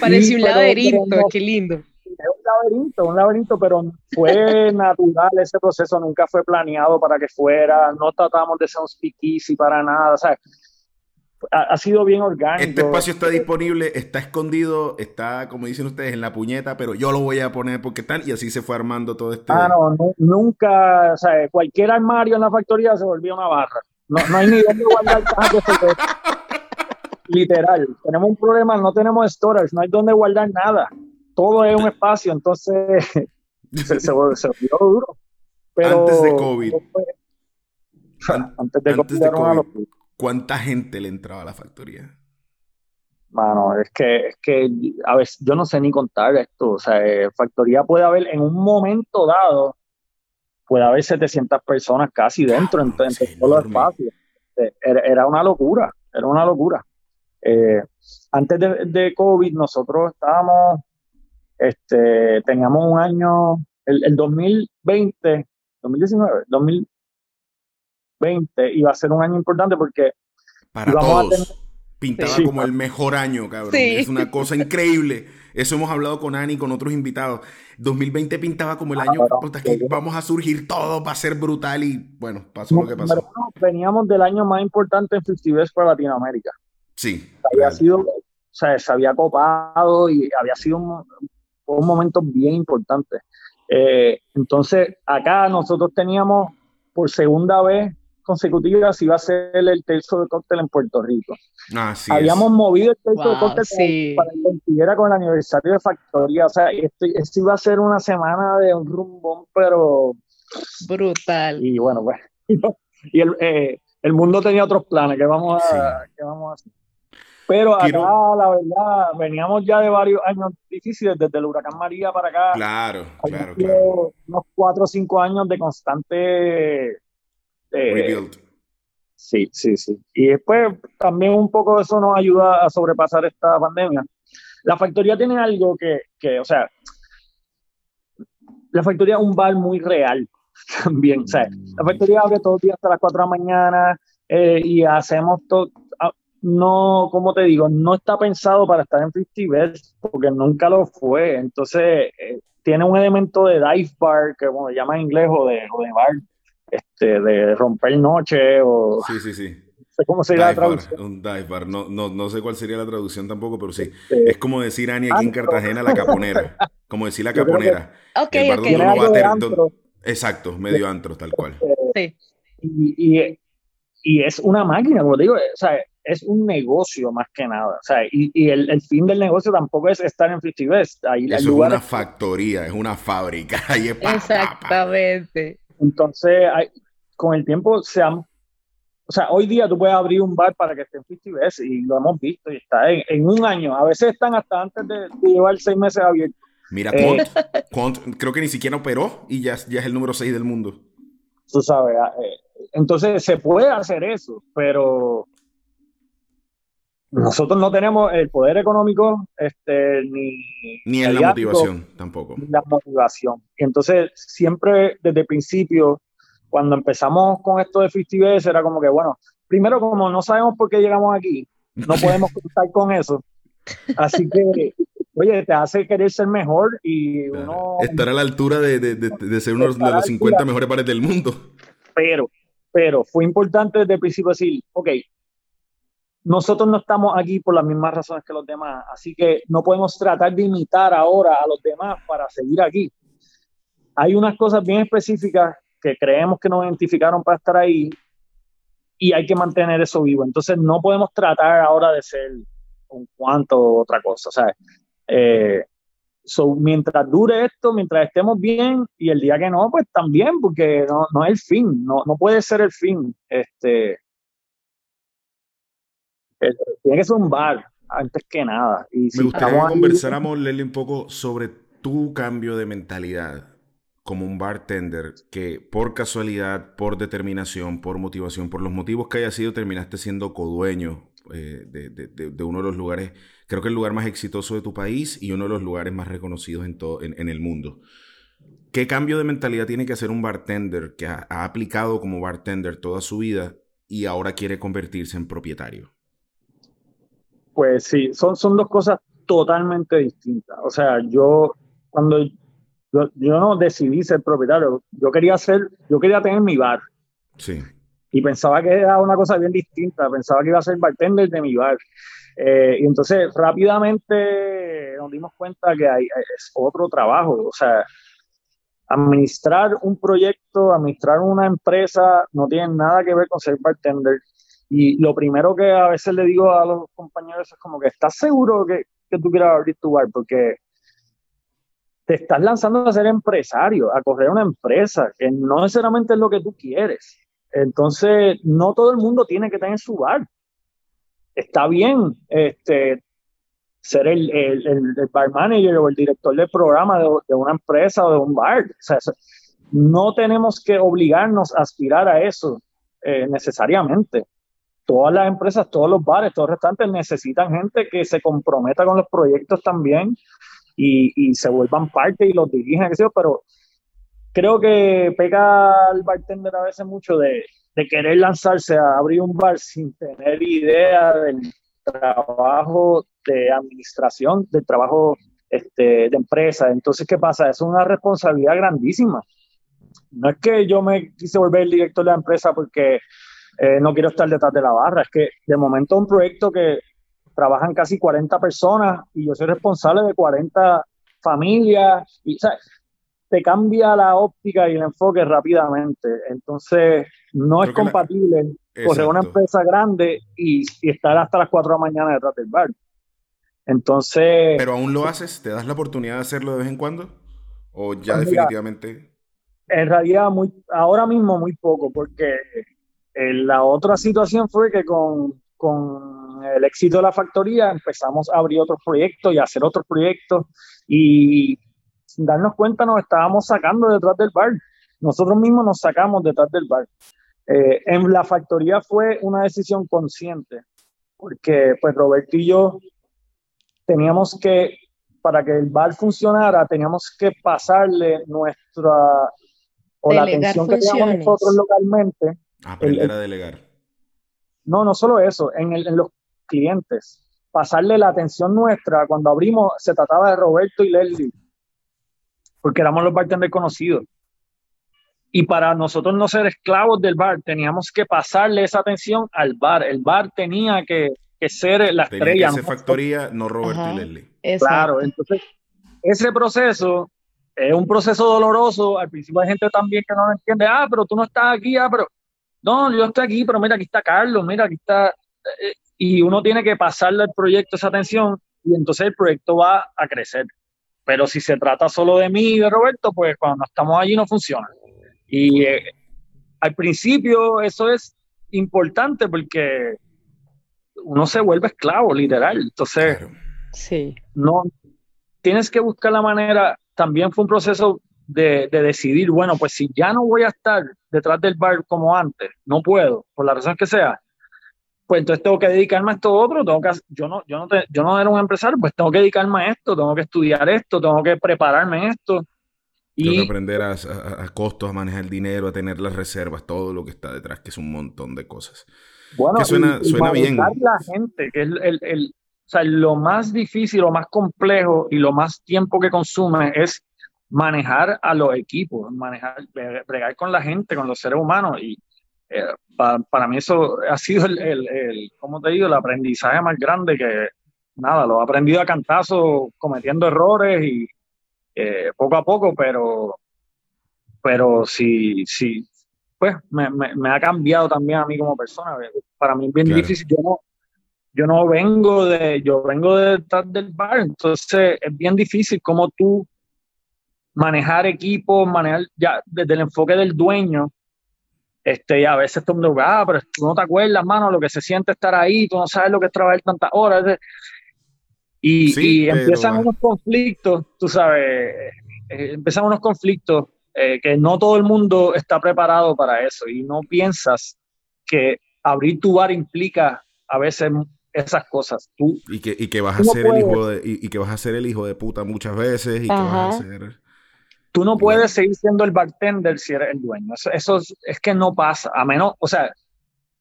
parece un laberinto, qué lindo. Es un laberinto, un laberinto, pero fue natural ese proceso, nunca fue planeado para que fuera, no tratamos de ser un speakeasy para nada, o sea, ha, sido bien orgánico. Este espacio está disponible, está escondido, está, como dicen ustedes, en la puñeta, pero yo lo voy a poner porque tal, y así se fue armando todo este. Ah, no, nunca, o sea, cualquier armario en la factoría se volvió una barra. No, no hay ni dónde guardar cajas de Literal, tenemos un problema, no tenemos storage, no hay dónde guardar nada. Todo es un espacio, entonces se, se, volvió duro. Pero, antes de COVID. antes de antes De COVID ¿Cuánta gente le entraba a la factoría? Mano, es que, es que a ver, yo no sé ni contar esto. O sea, eh, factoría puede haber en un momento dado, puede haber 700 personas casi dentro, en, todos los espacios. Eh, era, una locura, era una locura. Eh, antes de, COVID, nosotros estábamos, este, teníamos un año, el, el 2020, 2019, 2000, 20 iba a ser un año importante porque para todos pintaba como el mejor año, cabrón. Es una cosa increíble. Eso hemos hablado con Ani y con otros invitados. 2020 pintaba como el año que vamos a surgir todo, va a ser brutal y bueno, pasó lo que pasó. veníamos del año más importante en festivales para Latinoamérica. Sí. Había sido, o sea, se había copado y había sido un, un momento bien importante. Eh, entonces, acá nosotros teníamos por segunda vez consecutiva si iba a ser el tercio de cóctel en Puerto Rico. Habíamos movido el tercio de cóctel para, que coincidiera con el aniversario de Factoría. O sea, esto, iba a ser una semana de un rumbón, pero... Brutal. Y bueno, pues... Y el, eh, el mundo tenía otros planes que vamos a, que vamos a hacer. Pero acá, la verdad, veníamos ya de varios años difíciles, desde el huracán María para acá. Claro, claro, claro. Unos cuatro o cinco años de constante. Eh, Rebuild. Sí, sí, sí. Y después también un poco eso nos ayuda a sobrepasar esta pandemia. La factoría tiene algo que, que o sea, la factoría es un bar muy real también. O sea, la factoría abre todos los días hasta las 4 de la mañana eh, y hacemos todo no, como te digo, no está pensado para estar en festivals porque nunca lo fue. Entonces, eh, tiene un elemento de dive bar, que como se llama en inglés, o de, o de bar, este, de romper noche, o... Sí, sí, sí. No sé cómo sería la traducción. un dive bar. No, no, no, sé cuál sería la traducción tampoco, pero sí. Este, es como decir, Ani, aquí en Cartagena, la caponera. Como decir la caponera. Ok, ok. Exacto, medio antro, tal cual. Sí. Y, y, y, es una máquina, como te digo, o sea, es un negocio más que nada. O sea, y, y el, el, fin del negocio tampoco es estar en Fifty Best. Ahí, Eso es una factoría, es una fábrica. Ahí es Exactamente. Entonces, hay, con el tiempo se han... O sea, hoy día tú puedes abrir un bar para que esté en Fifty Best y lo hemos visto y está en, en un año. A veces están hasta antes de, llevar seis meses abiertos. Mira, eh, creo que ni siquiera operó y ya, ya es el número seis del mundo. Tú sabes, ah, eh, entonces se puede hacer eso, pero nosotros no tenemos el poder económico este, ni, ni en la motivación tampoco. la motivación. Entonces, siempre desde el principio, cuando empezamos con esto de festivales, era como que, bueno, primero como no sabemos por qué llegamos aquí, no podemos contar con eso. Así que, oye, te hace querer ser mejor y uno... Estar a la altura de, de, de, ser uno de los 50 mejores pares del mundo. Pero, pero fue importante desde el principio decir, ok, nosotros no estamos aquí por las mismas razones que los demás, así que no podemos tratar de imitar ahora a los demás para seguir aquí. Hay unas cosas bien específicas que creemos que nos identificaron para estar ahí y hay que mantener eso vivo. Entonces no podemos tratar ahora de ser un cuanto otra cosa. Sea, eh, mientras dure esto, mientras estemos bien y el día que no, pues también, porque no, no es el fin, no, no puede ser el fin. Este, tiene que ser un bar antes que nada. Y Me gustaría que conversáramos, Lely, un poco sobre tu cambio de mentalidad como un bartender que por casualidad, por determinación, por motivación, por los motivos que haya sido, terminaste siendo codueño eh, de, de, uno de los lugares, creo que el lugar más exitoso de tu país y uno de los lugares más reconocidos en, todo, en, el mundo. ¿Qué cambio de mentalidad tiene que hacer un bartender que ha aplicado como bartender toda su vida y ahora quiere convertirse en propietario? Pues sí, son, son dos cosas totalmente distintas. O sea, yo cuando yo, yo no decidí ser propietario, yo quería ser, yo quería tener mi bar. Sí. Y pensaba que era una cosa bien distinta, pensaba que iba a ser bartender de mi bar. Eh, y entonces rápidamente nos dimos cuenta que hay, es otro trabajo. O sea, administrar un proyecto, administrar una empresa, no tiene nada que ver con ser bartender. Y lo primero que a veces le digo a los compañeros es como que estás seguro que, que tú quieras abrir tu bar porque te estás lanzando a ser empresario, a correr una empresa, que no necesariamente es lo que tú quieres. Entonces, no todo el mundo tiene que tener su bar. Está bien este, ser el, el, el, bar manager o el director del programa de, de, una empresa o de un bar. No tenemos que obligarnos a aspirar a eso eh, necesariamente todas las empresas, todos los bares, todos los restaurantes necesitan gente que se comprometa con los proyectos también y, y se vuelvan parte y los dirijan, pero creo que pega al bartender a veces mucho de, de querer lanzarse a abrir un bar sin tener idea del trabajo de administración, del trabajo este, de empresa. Entonces, ¿qué pasa? Es una responsabilidad grandísima. No es que yo me quise volver el director de la empresa porque eh, no quiero estar detrás de la barra, es que de momento un proyecto que trabajan casi 40 personas y yo soy responsable de 40 familias, y, o te cambia la óptica y el enfoque rápidamente. Entonces, no es compatible correr una empresa grande y, estar hasta las 4 de la mañana detrás del bar. Entonces... ¿Pero aún lo haces? ¿Te das la oportunidad de hacerlo de vez en cuando? ¿O ya pues definitivamente? en realidad, muy, ahora mismo muy poco, porque la otra situación fue que con, con el éxito de la factoría empezamos a abrir otros proyectos y a hacer otros proyectos y sin darnos cuenta nos estábamos sacando detrás del bar. Nosotros mismos nos sacamos detrás del bar. Eh, en la factoría fue una decisión consciente, porque pues Roberto y yo teníamos que, para que el bar funcionara, teníamos que pasarle nuestra, o la atención que teníamos nosotros localmente. Aprender a delegar. No, no solo eso, en, el, en los clientes. Pasarle la atención nuestra, cuando abrimos, se trataba de Roberto y Leslie porque éramos los bartenders conocidos. Y para nosotros no ser esclavos del bar, teníamos que pasarle esa atención al bar. El bar tenía que, que ser la tenía estrella. Que ser factoría, no Roberto y Leslie. Claro, entonces ese proceso es un proceso doloroso. Al principio hay gente también que no lo entiende. Ah, pero tú no estás aquí, ah, pero no, yo estoy aquí, pero mira, aquí está Carlos, mira, aquí está. Eh, y uno tiene que pasarle al proyecto esa atención y entonces el proyecto va a crecer. Pero si se trata solo de mí y de Roberto, pues cuando estamos allí no funciona. Y eh, al principio eso es importante porque uno se vuelve esclavo, literal. Entonces, sí. no tienes que buscar la manera. También fue un proceso de, de, decidir, bueno, pues si ya no voy a estar detrás del bar como antes, no puedo, por la razón que sea, pues entonces tengo que dedicarme a esto otro, tengo que, yo no, yo no, yo no era un empresario, pues tengo que dedicarme a esto, tengo que estudiar esto, tengo que prepararme en esto. Y tengo que aprender a, a, costos, a manejar el dinero, a tener las reservas, todo lo que está detrás, que es un montón de cosas. Bueno, que suena, suena bien. la gente, que es el, el, o sea, lo más difícil, lo más complejo y lo más tiempo que consume es manejar a los equipos, manejar, bregar con la gente, con los seres humanos. Y, eh, para, mí eso ha sido el, el, el, ¿cómo te digo? El aprendizaje más grande que, nada, lo he aprendido a cantazo, cometiendo errores y eh, poco a poco, pero, pero sí, sí, pues me, me, ha cambiado también a mí como persona. Para mí es bien difícil, yo no, yo no vengo de, yo vengo de detrás del bar, entonces es bien difícil como tú manejar equipos, manejar ya desde el enfoque del dueño, este, y a veces todo el mundo, ah, pero tú no te acuerdas, mano, lo que se siente estar ahí, tú no sabes lo que es trabajar tantas horas. Y, empiezan unos conflictos, tú sabes, eh, empiezan unos conflictos eh, que no todo el mundo está preparado para eso y no piensas que abrir tu bar implica a veces esas cosas. Tú, y, que, y que vas a ser el hijo de, y, que vas a ser el hijo de puta muchas veces y que vas a ser Tú no puedes seguir siendo el bartender si eres el dueño. Eso, es, que no pasa, a menos, o sea,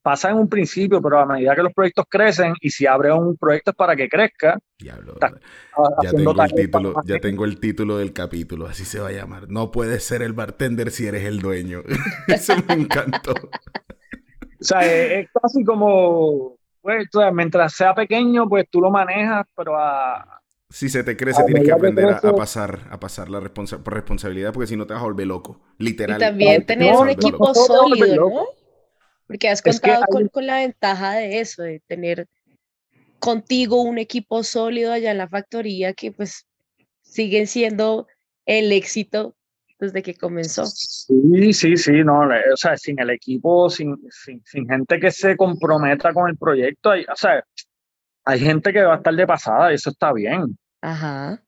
pasa en un principio, pero a medida que los proyectos crecen y si abre un proyecto es para que crezca. Diablo, ya, tengo el título, ya tengo el título del capítulo, así se va a llamar. No puedes ser el bartender si eres el dueño. Eso me encantó. o sea, es, casi como, pues, mientras sea pequeño, pues tú lo manejas, pero a, si se te crece, tienes que aprender a, pasar, a pasar la responsabilidad, porque si no te vas a volver loco. Literal. Y también tener un equipo sólido, ¿no? Porque has contado con, la ventaja de eso, de tener contigo un equipo sólido allá en la factoría que pues siguen siendo el éxito desde que comenzó. Sí, sí, sí, no, o sea, sin el equipo, sin, sin, sin gente que se comprometa con el proyecto, o sea, hay gente que va a estar de pasada y eso está bien. Ajá.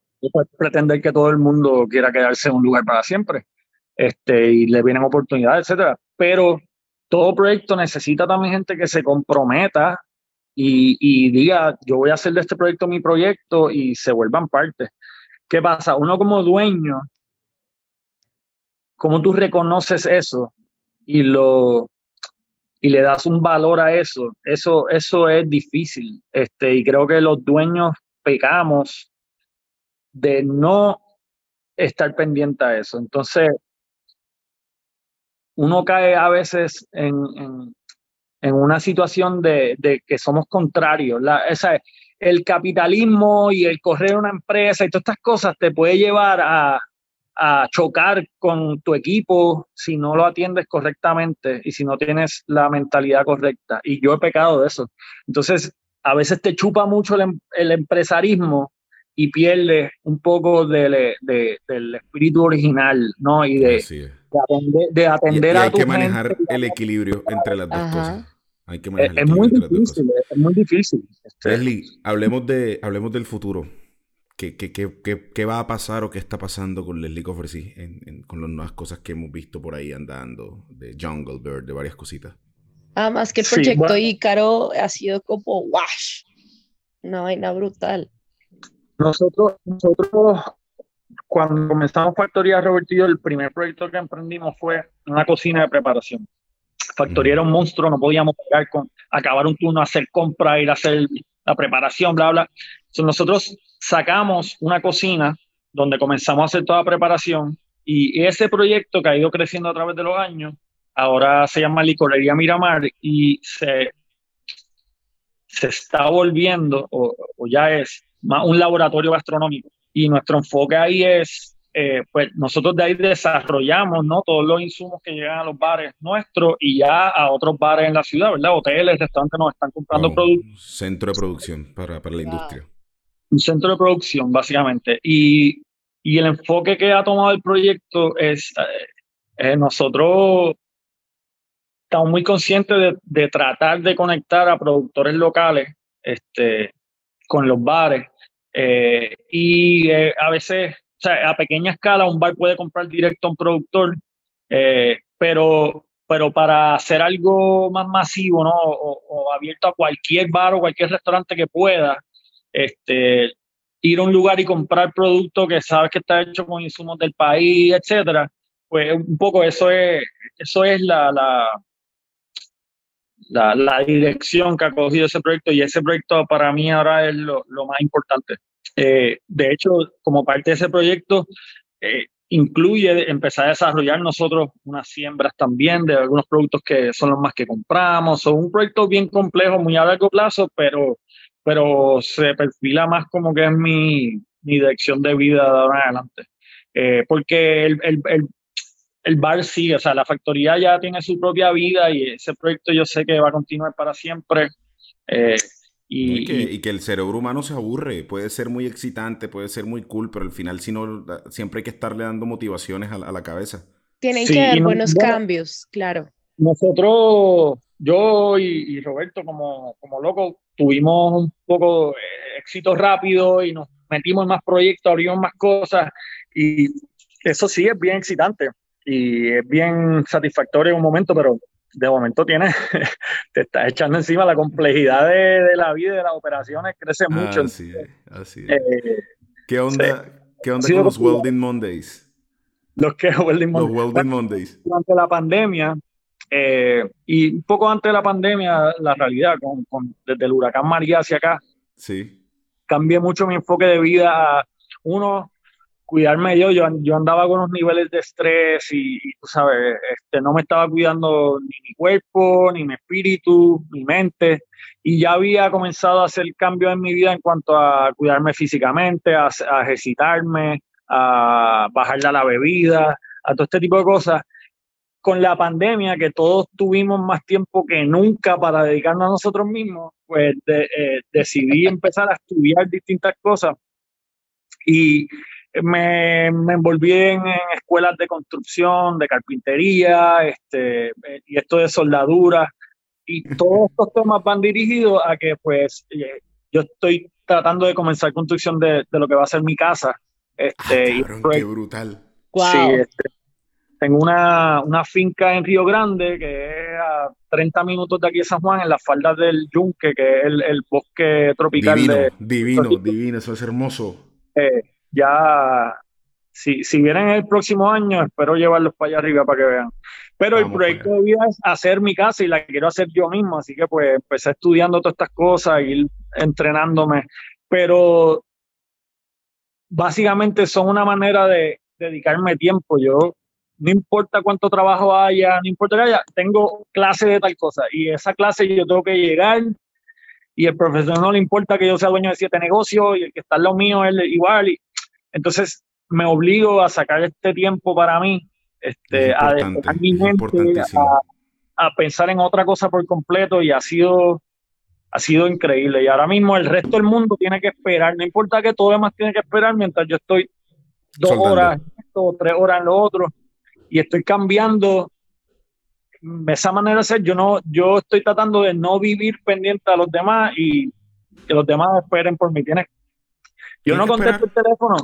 Pretender que todo el mundo quiera quedarse en un lugar para siempre. Este, y le vienen oportunidades, etcétera. Pero todo proyecto necesita también gente que se comprometa y, y, diga, yo voy a hacer de este proyecto mi proyecto y se vuelvan parte. ¿Qué pasa? Uno como dueño, ¿cómo tú reconoces eso y lo, y le das un valor a eso? Eso, eso es difícil. Este, y creo que los dueños pecamos de no estar pendiente a eso. Entonces, uno cae a veces en, en, una situación de, que somos contrarios. El capitalismo y el correr una empresa y todas estas cosas te puede llevar a, chocar con tu equipo si no lo atiendes correctamente y si no tienes la mentalidad correcta. Y yo he pecado de eso. Entonces, a veces te chupa mucho el, em, el empresarismo y pierdes un poco del, del espíritu original, ¿no? Y de, de atender, a tu Hay que manejar el equilibrio entre las dos cosas. Hay que manejar es, muy difícil, es muy difícil. Leslie, hablemos, de, hablemos del futuro. ¿Qué, qué, qué, qué, va a pasar o qué está pasando con Leslie Coffersy con las nuevas cosas que hemos visto por ahí andando, de Jungle Bird, de varias cositas? Además que el proyecto Ícaro ha sido como wash, una vaina brutal. Nosotros, nosotros cuando comenzamos Factoría Robertillo, el primer proyecto que emprendimos fue una cocina de preparación. Factoría era un monstruo, no podíamos pagar con acabar un turno, hacer compra, ir a hacer la preparación, bla, bla. Entonces nosotros sacamos una cocina donde comenzamos a hacer toda la preparación y ese proyecto que ha ido creciendo a través de los años, ahora se llama Licorería Miramar y se, se está volviendo, o, ya es, un laboratorio gastronómico. Y nuestro enfoque ahí es, eh, pues nosotros de ahí desarrollamos ¿no? todos los insumos que llegan a los bares nuestros y ya a otros bares en la ciudad, ¿verdad? Hoteles, restaurantes nos están comprando productos. Centro de producción para, para la industria un centro de producción, básicamente. Y, y, el enfoque que ha tomado el proyecto es, eh, eh, nosotros estamos muy conscientes de, de, tratar de conectar a productores locales este, con los bares. Eh, y a veces, o sea, a pequeña escala, un bar puede comprar directo a un productor, pero, pero para hacer algo más masivo, ¿no? o abierto a cualquier bar o cualquier restaurante que pueda, este, ir a un lugar y comprar producto que sabes que está hecho con insumos del país, etcétera, pues un poco eso es, eso es la, la, la, dirección que ha cogido ese proyecto y ese proyecto para mí ahora es lo, lo más importante. Eh, de hecho, como parte de ese proyecto, eh, incluye empezar a desarrollar nosotros unas siembras también de algunos productos que son los más que compramos. Son un proyecto bien complejo, muy a largo plazo, pero pero se perfila más como que es mi, mi dirección de vida de ahora en adelante. Eh, porque el, el, el, el, bar sí, o sea, la factoría ya tiene su propia vida y ese proyecto yo sé que va a continuar para siempre. Eh, y, y, que, y, que, el cerebro humano se aburre, puede ser muy excitante, puede ser muy cool, pero al final si no, siempre hay que estarle dando motivaciones a, a la cabeza. Tienen que haber buenos cambios, claro. Nosotros, yo y, Roberto como, como loco, tuvimos un poco de éxito rápido y nos metimos en más proyectos, abrimos más cosas y eso sí es bien excitante y es bien satisfactorio en un momento, pero de momento tienes, te estás echando encima la complejidad de, la vida y de las operaciones, crece mucho. Así es, así es. Eh, ¿Qué onda, ¿qué onda con los Welding Mondays? Los que Welding Mondays. Los Welding Mondays. Durante la pandemia, eh, y un poco antes de la pandemia, la realidad, con, desde el huracán María hacia acá, sí. cambié mucho mi enfoque de vida. Uno, cuidarme yo, yo, yo andaba con unos niveles de estrés y, tú sabes, este, no me estaba cuidando ni mi cuerpo, ni mi espíritu, mi mente, y ya había comenzado a hacer cambios en mi vida en cuanto a cuidarme físicamente, a, a ejercitarme, a bajarle a la bebida, a todo este tipo de cosas. Con la pandemia, que todos tuvimos más tiempo que nunca para dedicarnos a nosotros mismos, pues eh, decidí empezar a estudiar distintas cosas. Y me, me envolví en, escuelas de construcción, de carpintería, este, y esto de soldadura, y todos estos temas van dirigidos a que pues eh, yo estoy tratando de comenzar construcción de, de lo que va a ser mi casa. Este, ah, qué brutal. Sí, este, tengo una, una, finca en Río Grande, que es a 30 minutos de aquí de San Juan, en las faldas del Yunque, que es el, bosque tropical. Divino, de, divino, divino, eso es hermoso. Eh, ya, si, si vienen el próximo año, espero llevarlos para allá arriba para que vean. Pero el proyecto de vida es hacer mi casa y la quiero hacer yo mismo, así que pues empecé estudiando todas estas cosas, ir entrenándome. Pero básicamente son una manera de dedicarme tiempo. Yo, no importa cuánto trabajo haya, no importa que haya, tengo clase de tal cosa y esa clase yo tengo que llegar y el profesor no le importa que yo sea dueño de siete negocios y el que está en lo mío es igual. Y, entonces me obligo a sacar este tiempo para mí, este, a, mi mente, a, pensar en otra cosa por completo y ha sido, ha sido increíble. Y ahora mismo el resto del mundo tiene que esperar, no importa que todo demás tiene que esperar mientras yo estoy dos horas en esto, o tres horas en lo otro y estoy cambiando esa manera de ser, yo no, yo estoy tratando de no vivir pendiente a los demás y que los demás esperen por mí. Tienes, yo no contesto el teléfono.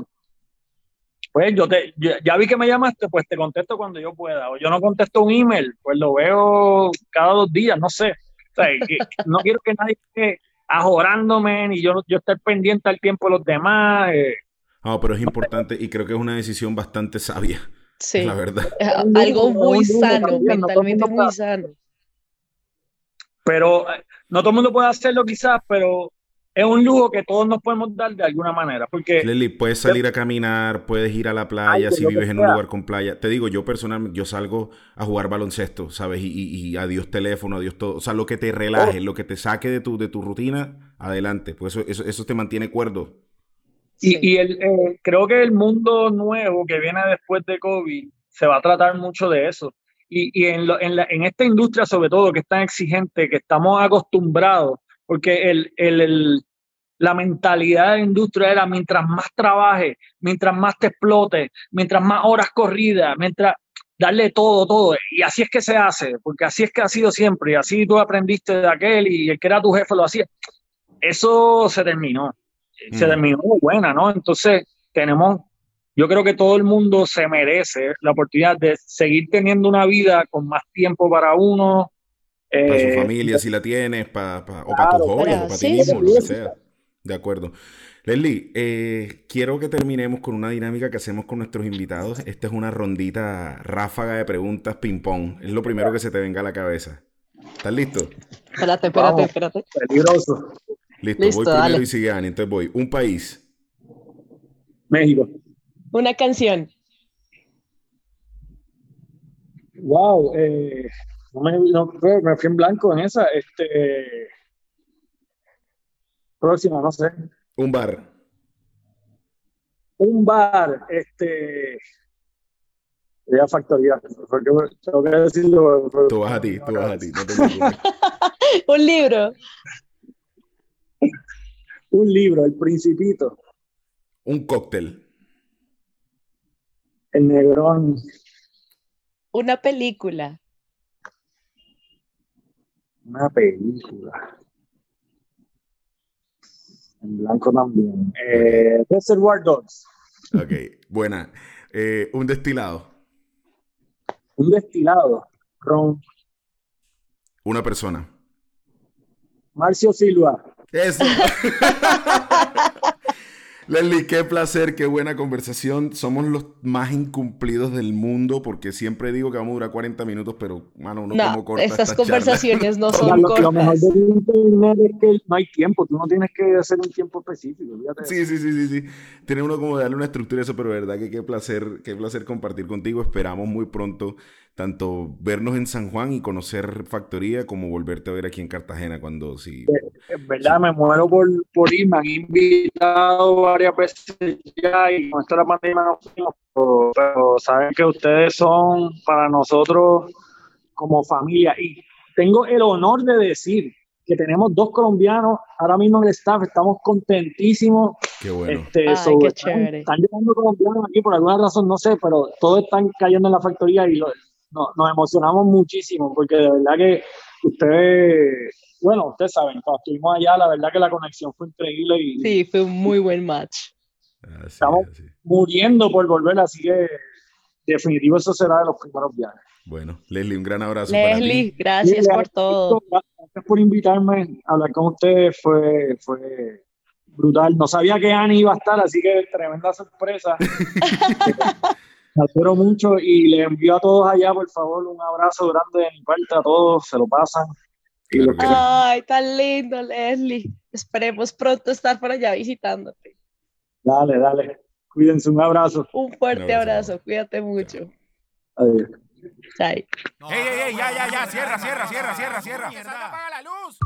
Pues yo te, ya vi que me llamaste, pues te contesto cuando yo pueda. O yo no contesto un email, pues lo veo cada dos días, no sé. no quiero que nadie esté ajorándome ni yo, yo estar pendiente al tiempo de los demás. Eh. No, pero es importante y creo que es una decisión bastante sabia. Sí. La verdad. Algo muy sano, mentalmente muy sano. Pero eh, no todo el mundo puede hacerlo quizás, pero es un lujo que todos nos podemos dar de alguna manera. Porque Lely, puedes salir a caminar, puedes ir a la playa si vives en un lugar con playa. Te digo, yo personalmente, yo salgo a jugar baloncesto, ¿sabes? Y, y, adiós teléfono, adiós todo. O sea, lo que te relaje, oh. lo que te saque de tu, de tu rutina, adelante. Pues eso, eso, eso te mantiene cuerdo. Y, el, eh, creo que el mundo nuevo que viene después de COVID se va a tratar mucho de eso. Y, en, en, esta industria, sobre todo, que es tan exigente, que estamos acostumbrados, porque el, el, la mentalidad de la industria era mientras más trabaje, mientras más te explote, mientras más horas corridas, mientras darle todo, todo. Y así es que se hace, porque así es que ha sido siempre, y así tú aprendiste de aquel y el que era tu jefe lo hacía. Eso se terminó se mm. terminó buena, ¿no? Entonces, tenemos, yo creo que todo el mundo se merece la oportunidad de seguir teniendo una vida con más tiempo para uno. Para su eh, familia, si la tienes, para, o para tus jóvenes, o para ti mismo, lo que sea. De acuerdo. Leslie, eh, quiero que terminemos con una dinámica que hacemos con nuestros invitados. Esta es una rondita ráfaga de preguntas ping-pong. Es lo primero que se te venga a la cabeza. ¿Estás listo? Espérate, espérate, espérate. Peligroso. Listo, voy primero y sigue Entonces voy. Un país. México. Una canción. Wow, eh, no me, no, me fui en blanco en esa. Este, próxima, no sé. Un bar. Un bar, este. Ya factoría. Porque tengo que decirlo. Tú vas a ti, tú vas a ti. No te Un libro. Un libro, El Principito. Un cóctel. El Negrón. Una película. Una película. En blanco también. Eh, Reservoir Dogs. Ok, buena. Eh, un destilado. Un destilado. Ron. Una persona. Marcio Silva. Eso. Leslie, qué placer, qué buena conversación. Somos los más incumplidos del mundo porque siempre digo que vamos a durar 40 minutos, pero, mano, uno como corta estas conversaciones no son cortas. Lo mejor del internet es que no hay tiempo, tú no tienes que hacer un tiempo específico. Sí, sí, sí, sí, sí. Tiene uno como darle una estructura a eso, pero verdad que qué placer, qué placer compartir contigo. Esperamos muy pronto tanto vernos en San Juan y conocer Factoría como volverte a ver aquí en Cartagena cuando sí. En verdad me muero por, por ir, me han invitado varias veces ya y con esto la pandemia no fuimos, pero, saben que ustedes son para nosotros como familia y tengo el honor de decir que tenemos dos colombianos ahora mismo en el staff, estamos contentísimos. Qué bueno. Este, qué chévere. Están, llegando colombianos aquí por alguna razón, no sé, pero todos están cayendo en la factoría y lo, nos emocionamos muchísimo porque de verdad que ustedes, bueno, ustedes saben, cuando estuvimos allá, la verdad que la conexión fue increíble. Y, sí, fue un muy buen match. estamos muriendo por volver, así que definitivo eso será de los primeros viajes. Bueno, Leslie, un gran abrazo. Leslie, gracias por todo. Gracias por invitarme a hablar con ustedes, fue, fue brutal. No sabía que Ani iba a estar, así que tremenda sorpresa. Me espero mucho y le envío a todos allá, por favor, un abrazo grande de mi parte a todos, se lo pasan. Ay, tan lindo, Leslie. Esperemos pronto estar por allá visitándote. Dale, dale. Cuídense, un abrazo. Un fuerte abrazo, cuídate mucho. Adiós. Chai. ¡Ey, ey, ey! Ya, ya, ya, cierra, cierra, cierra, cierra, cierra. ¡Apaga la luz!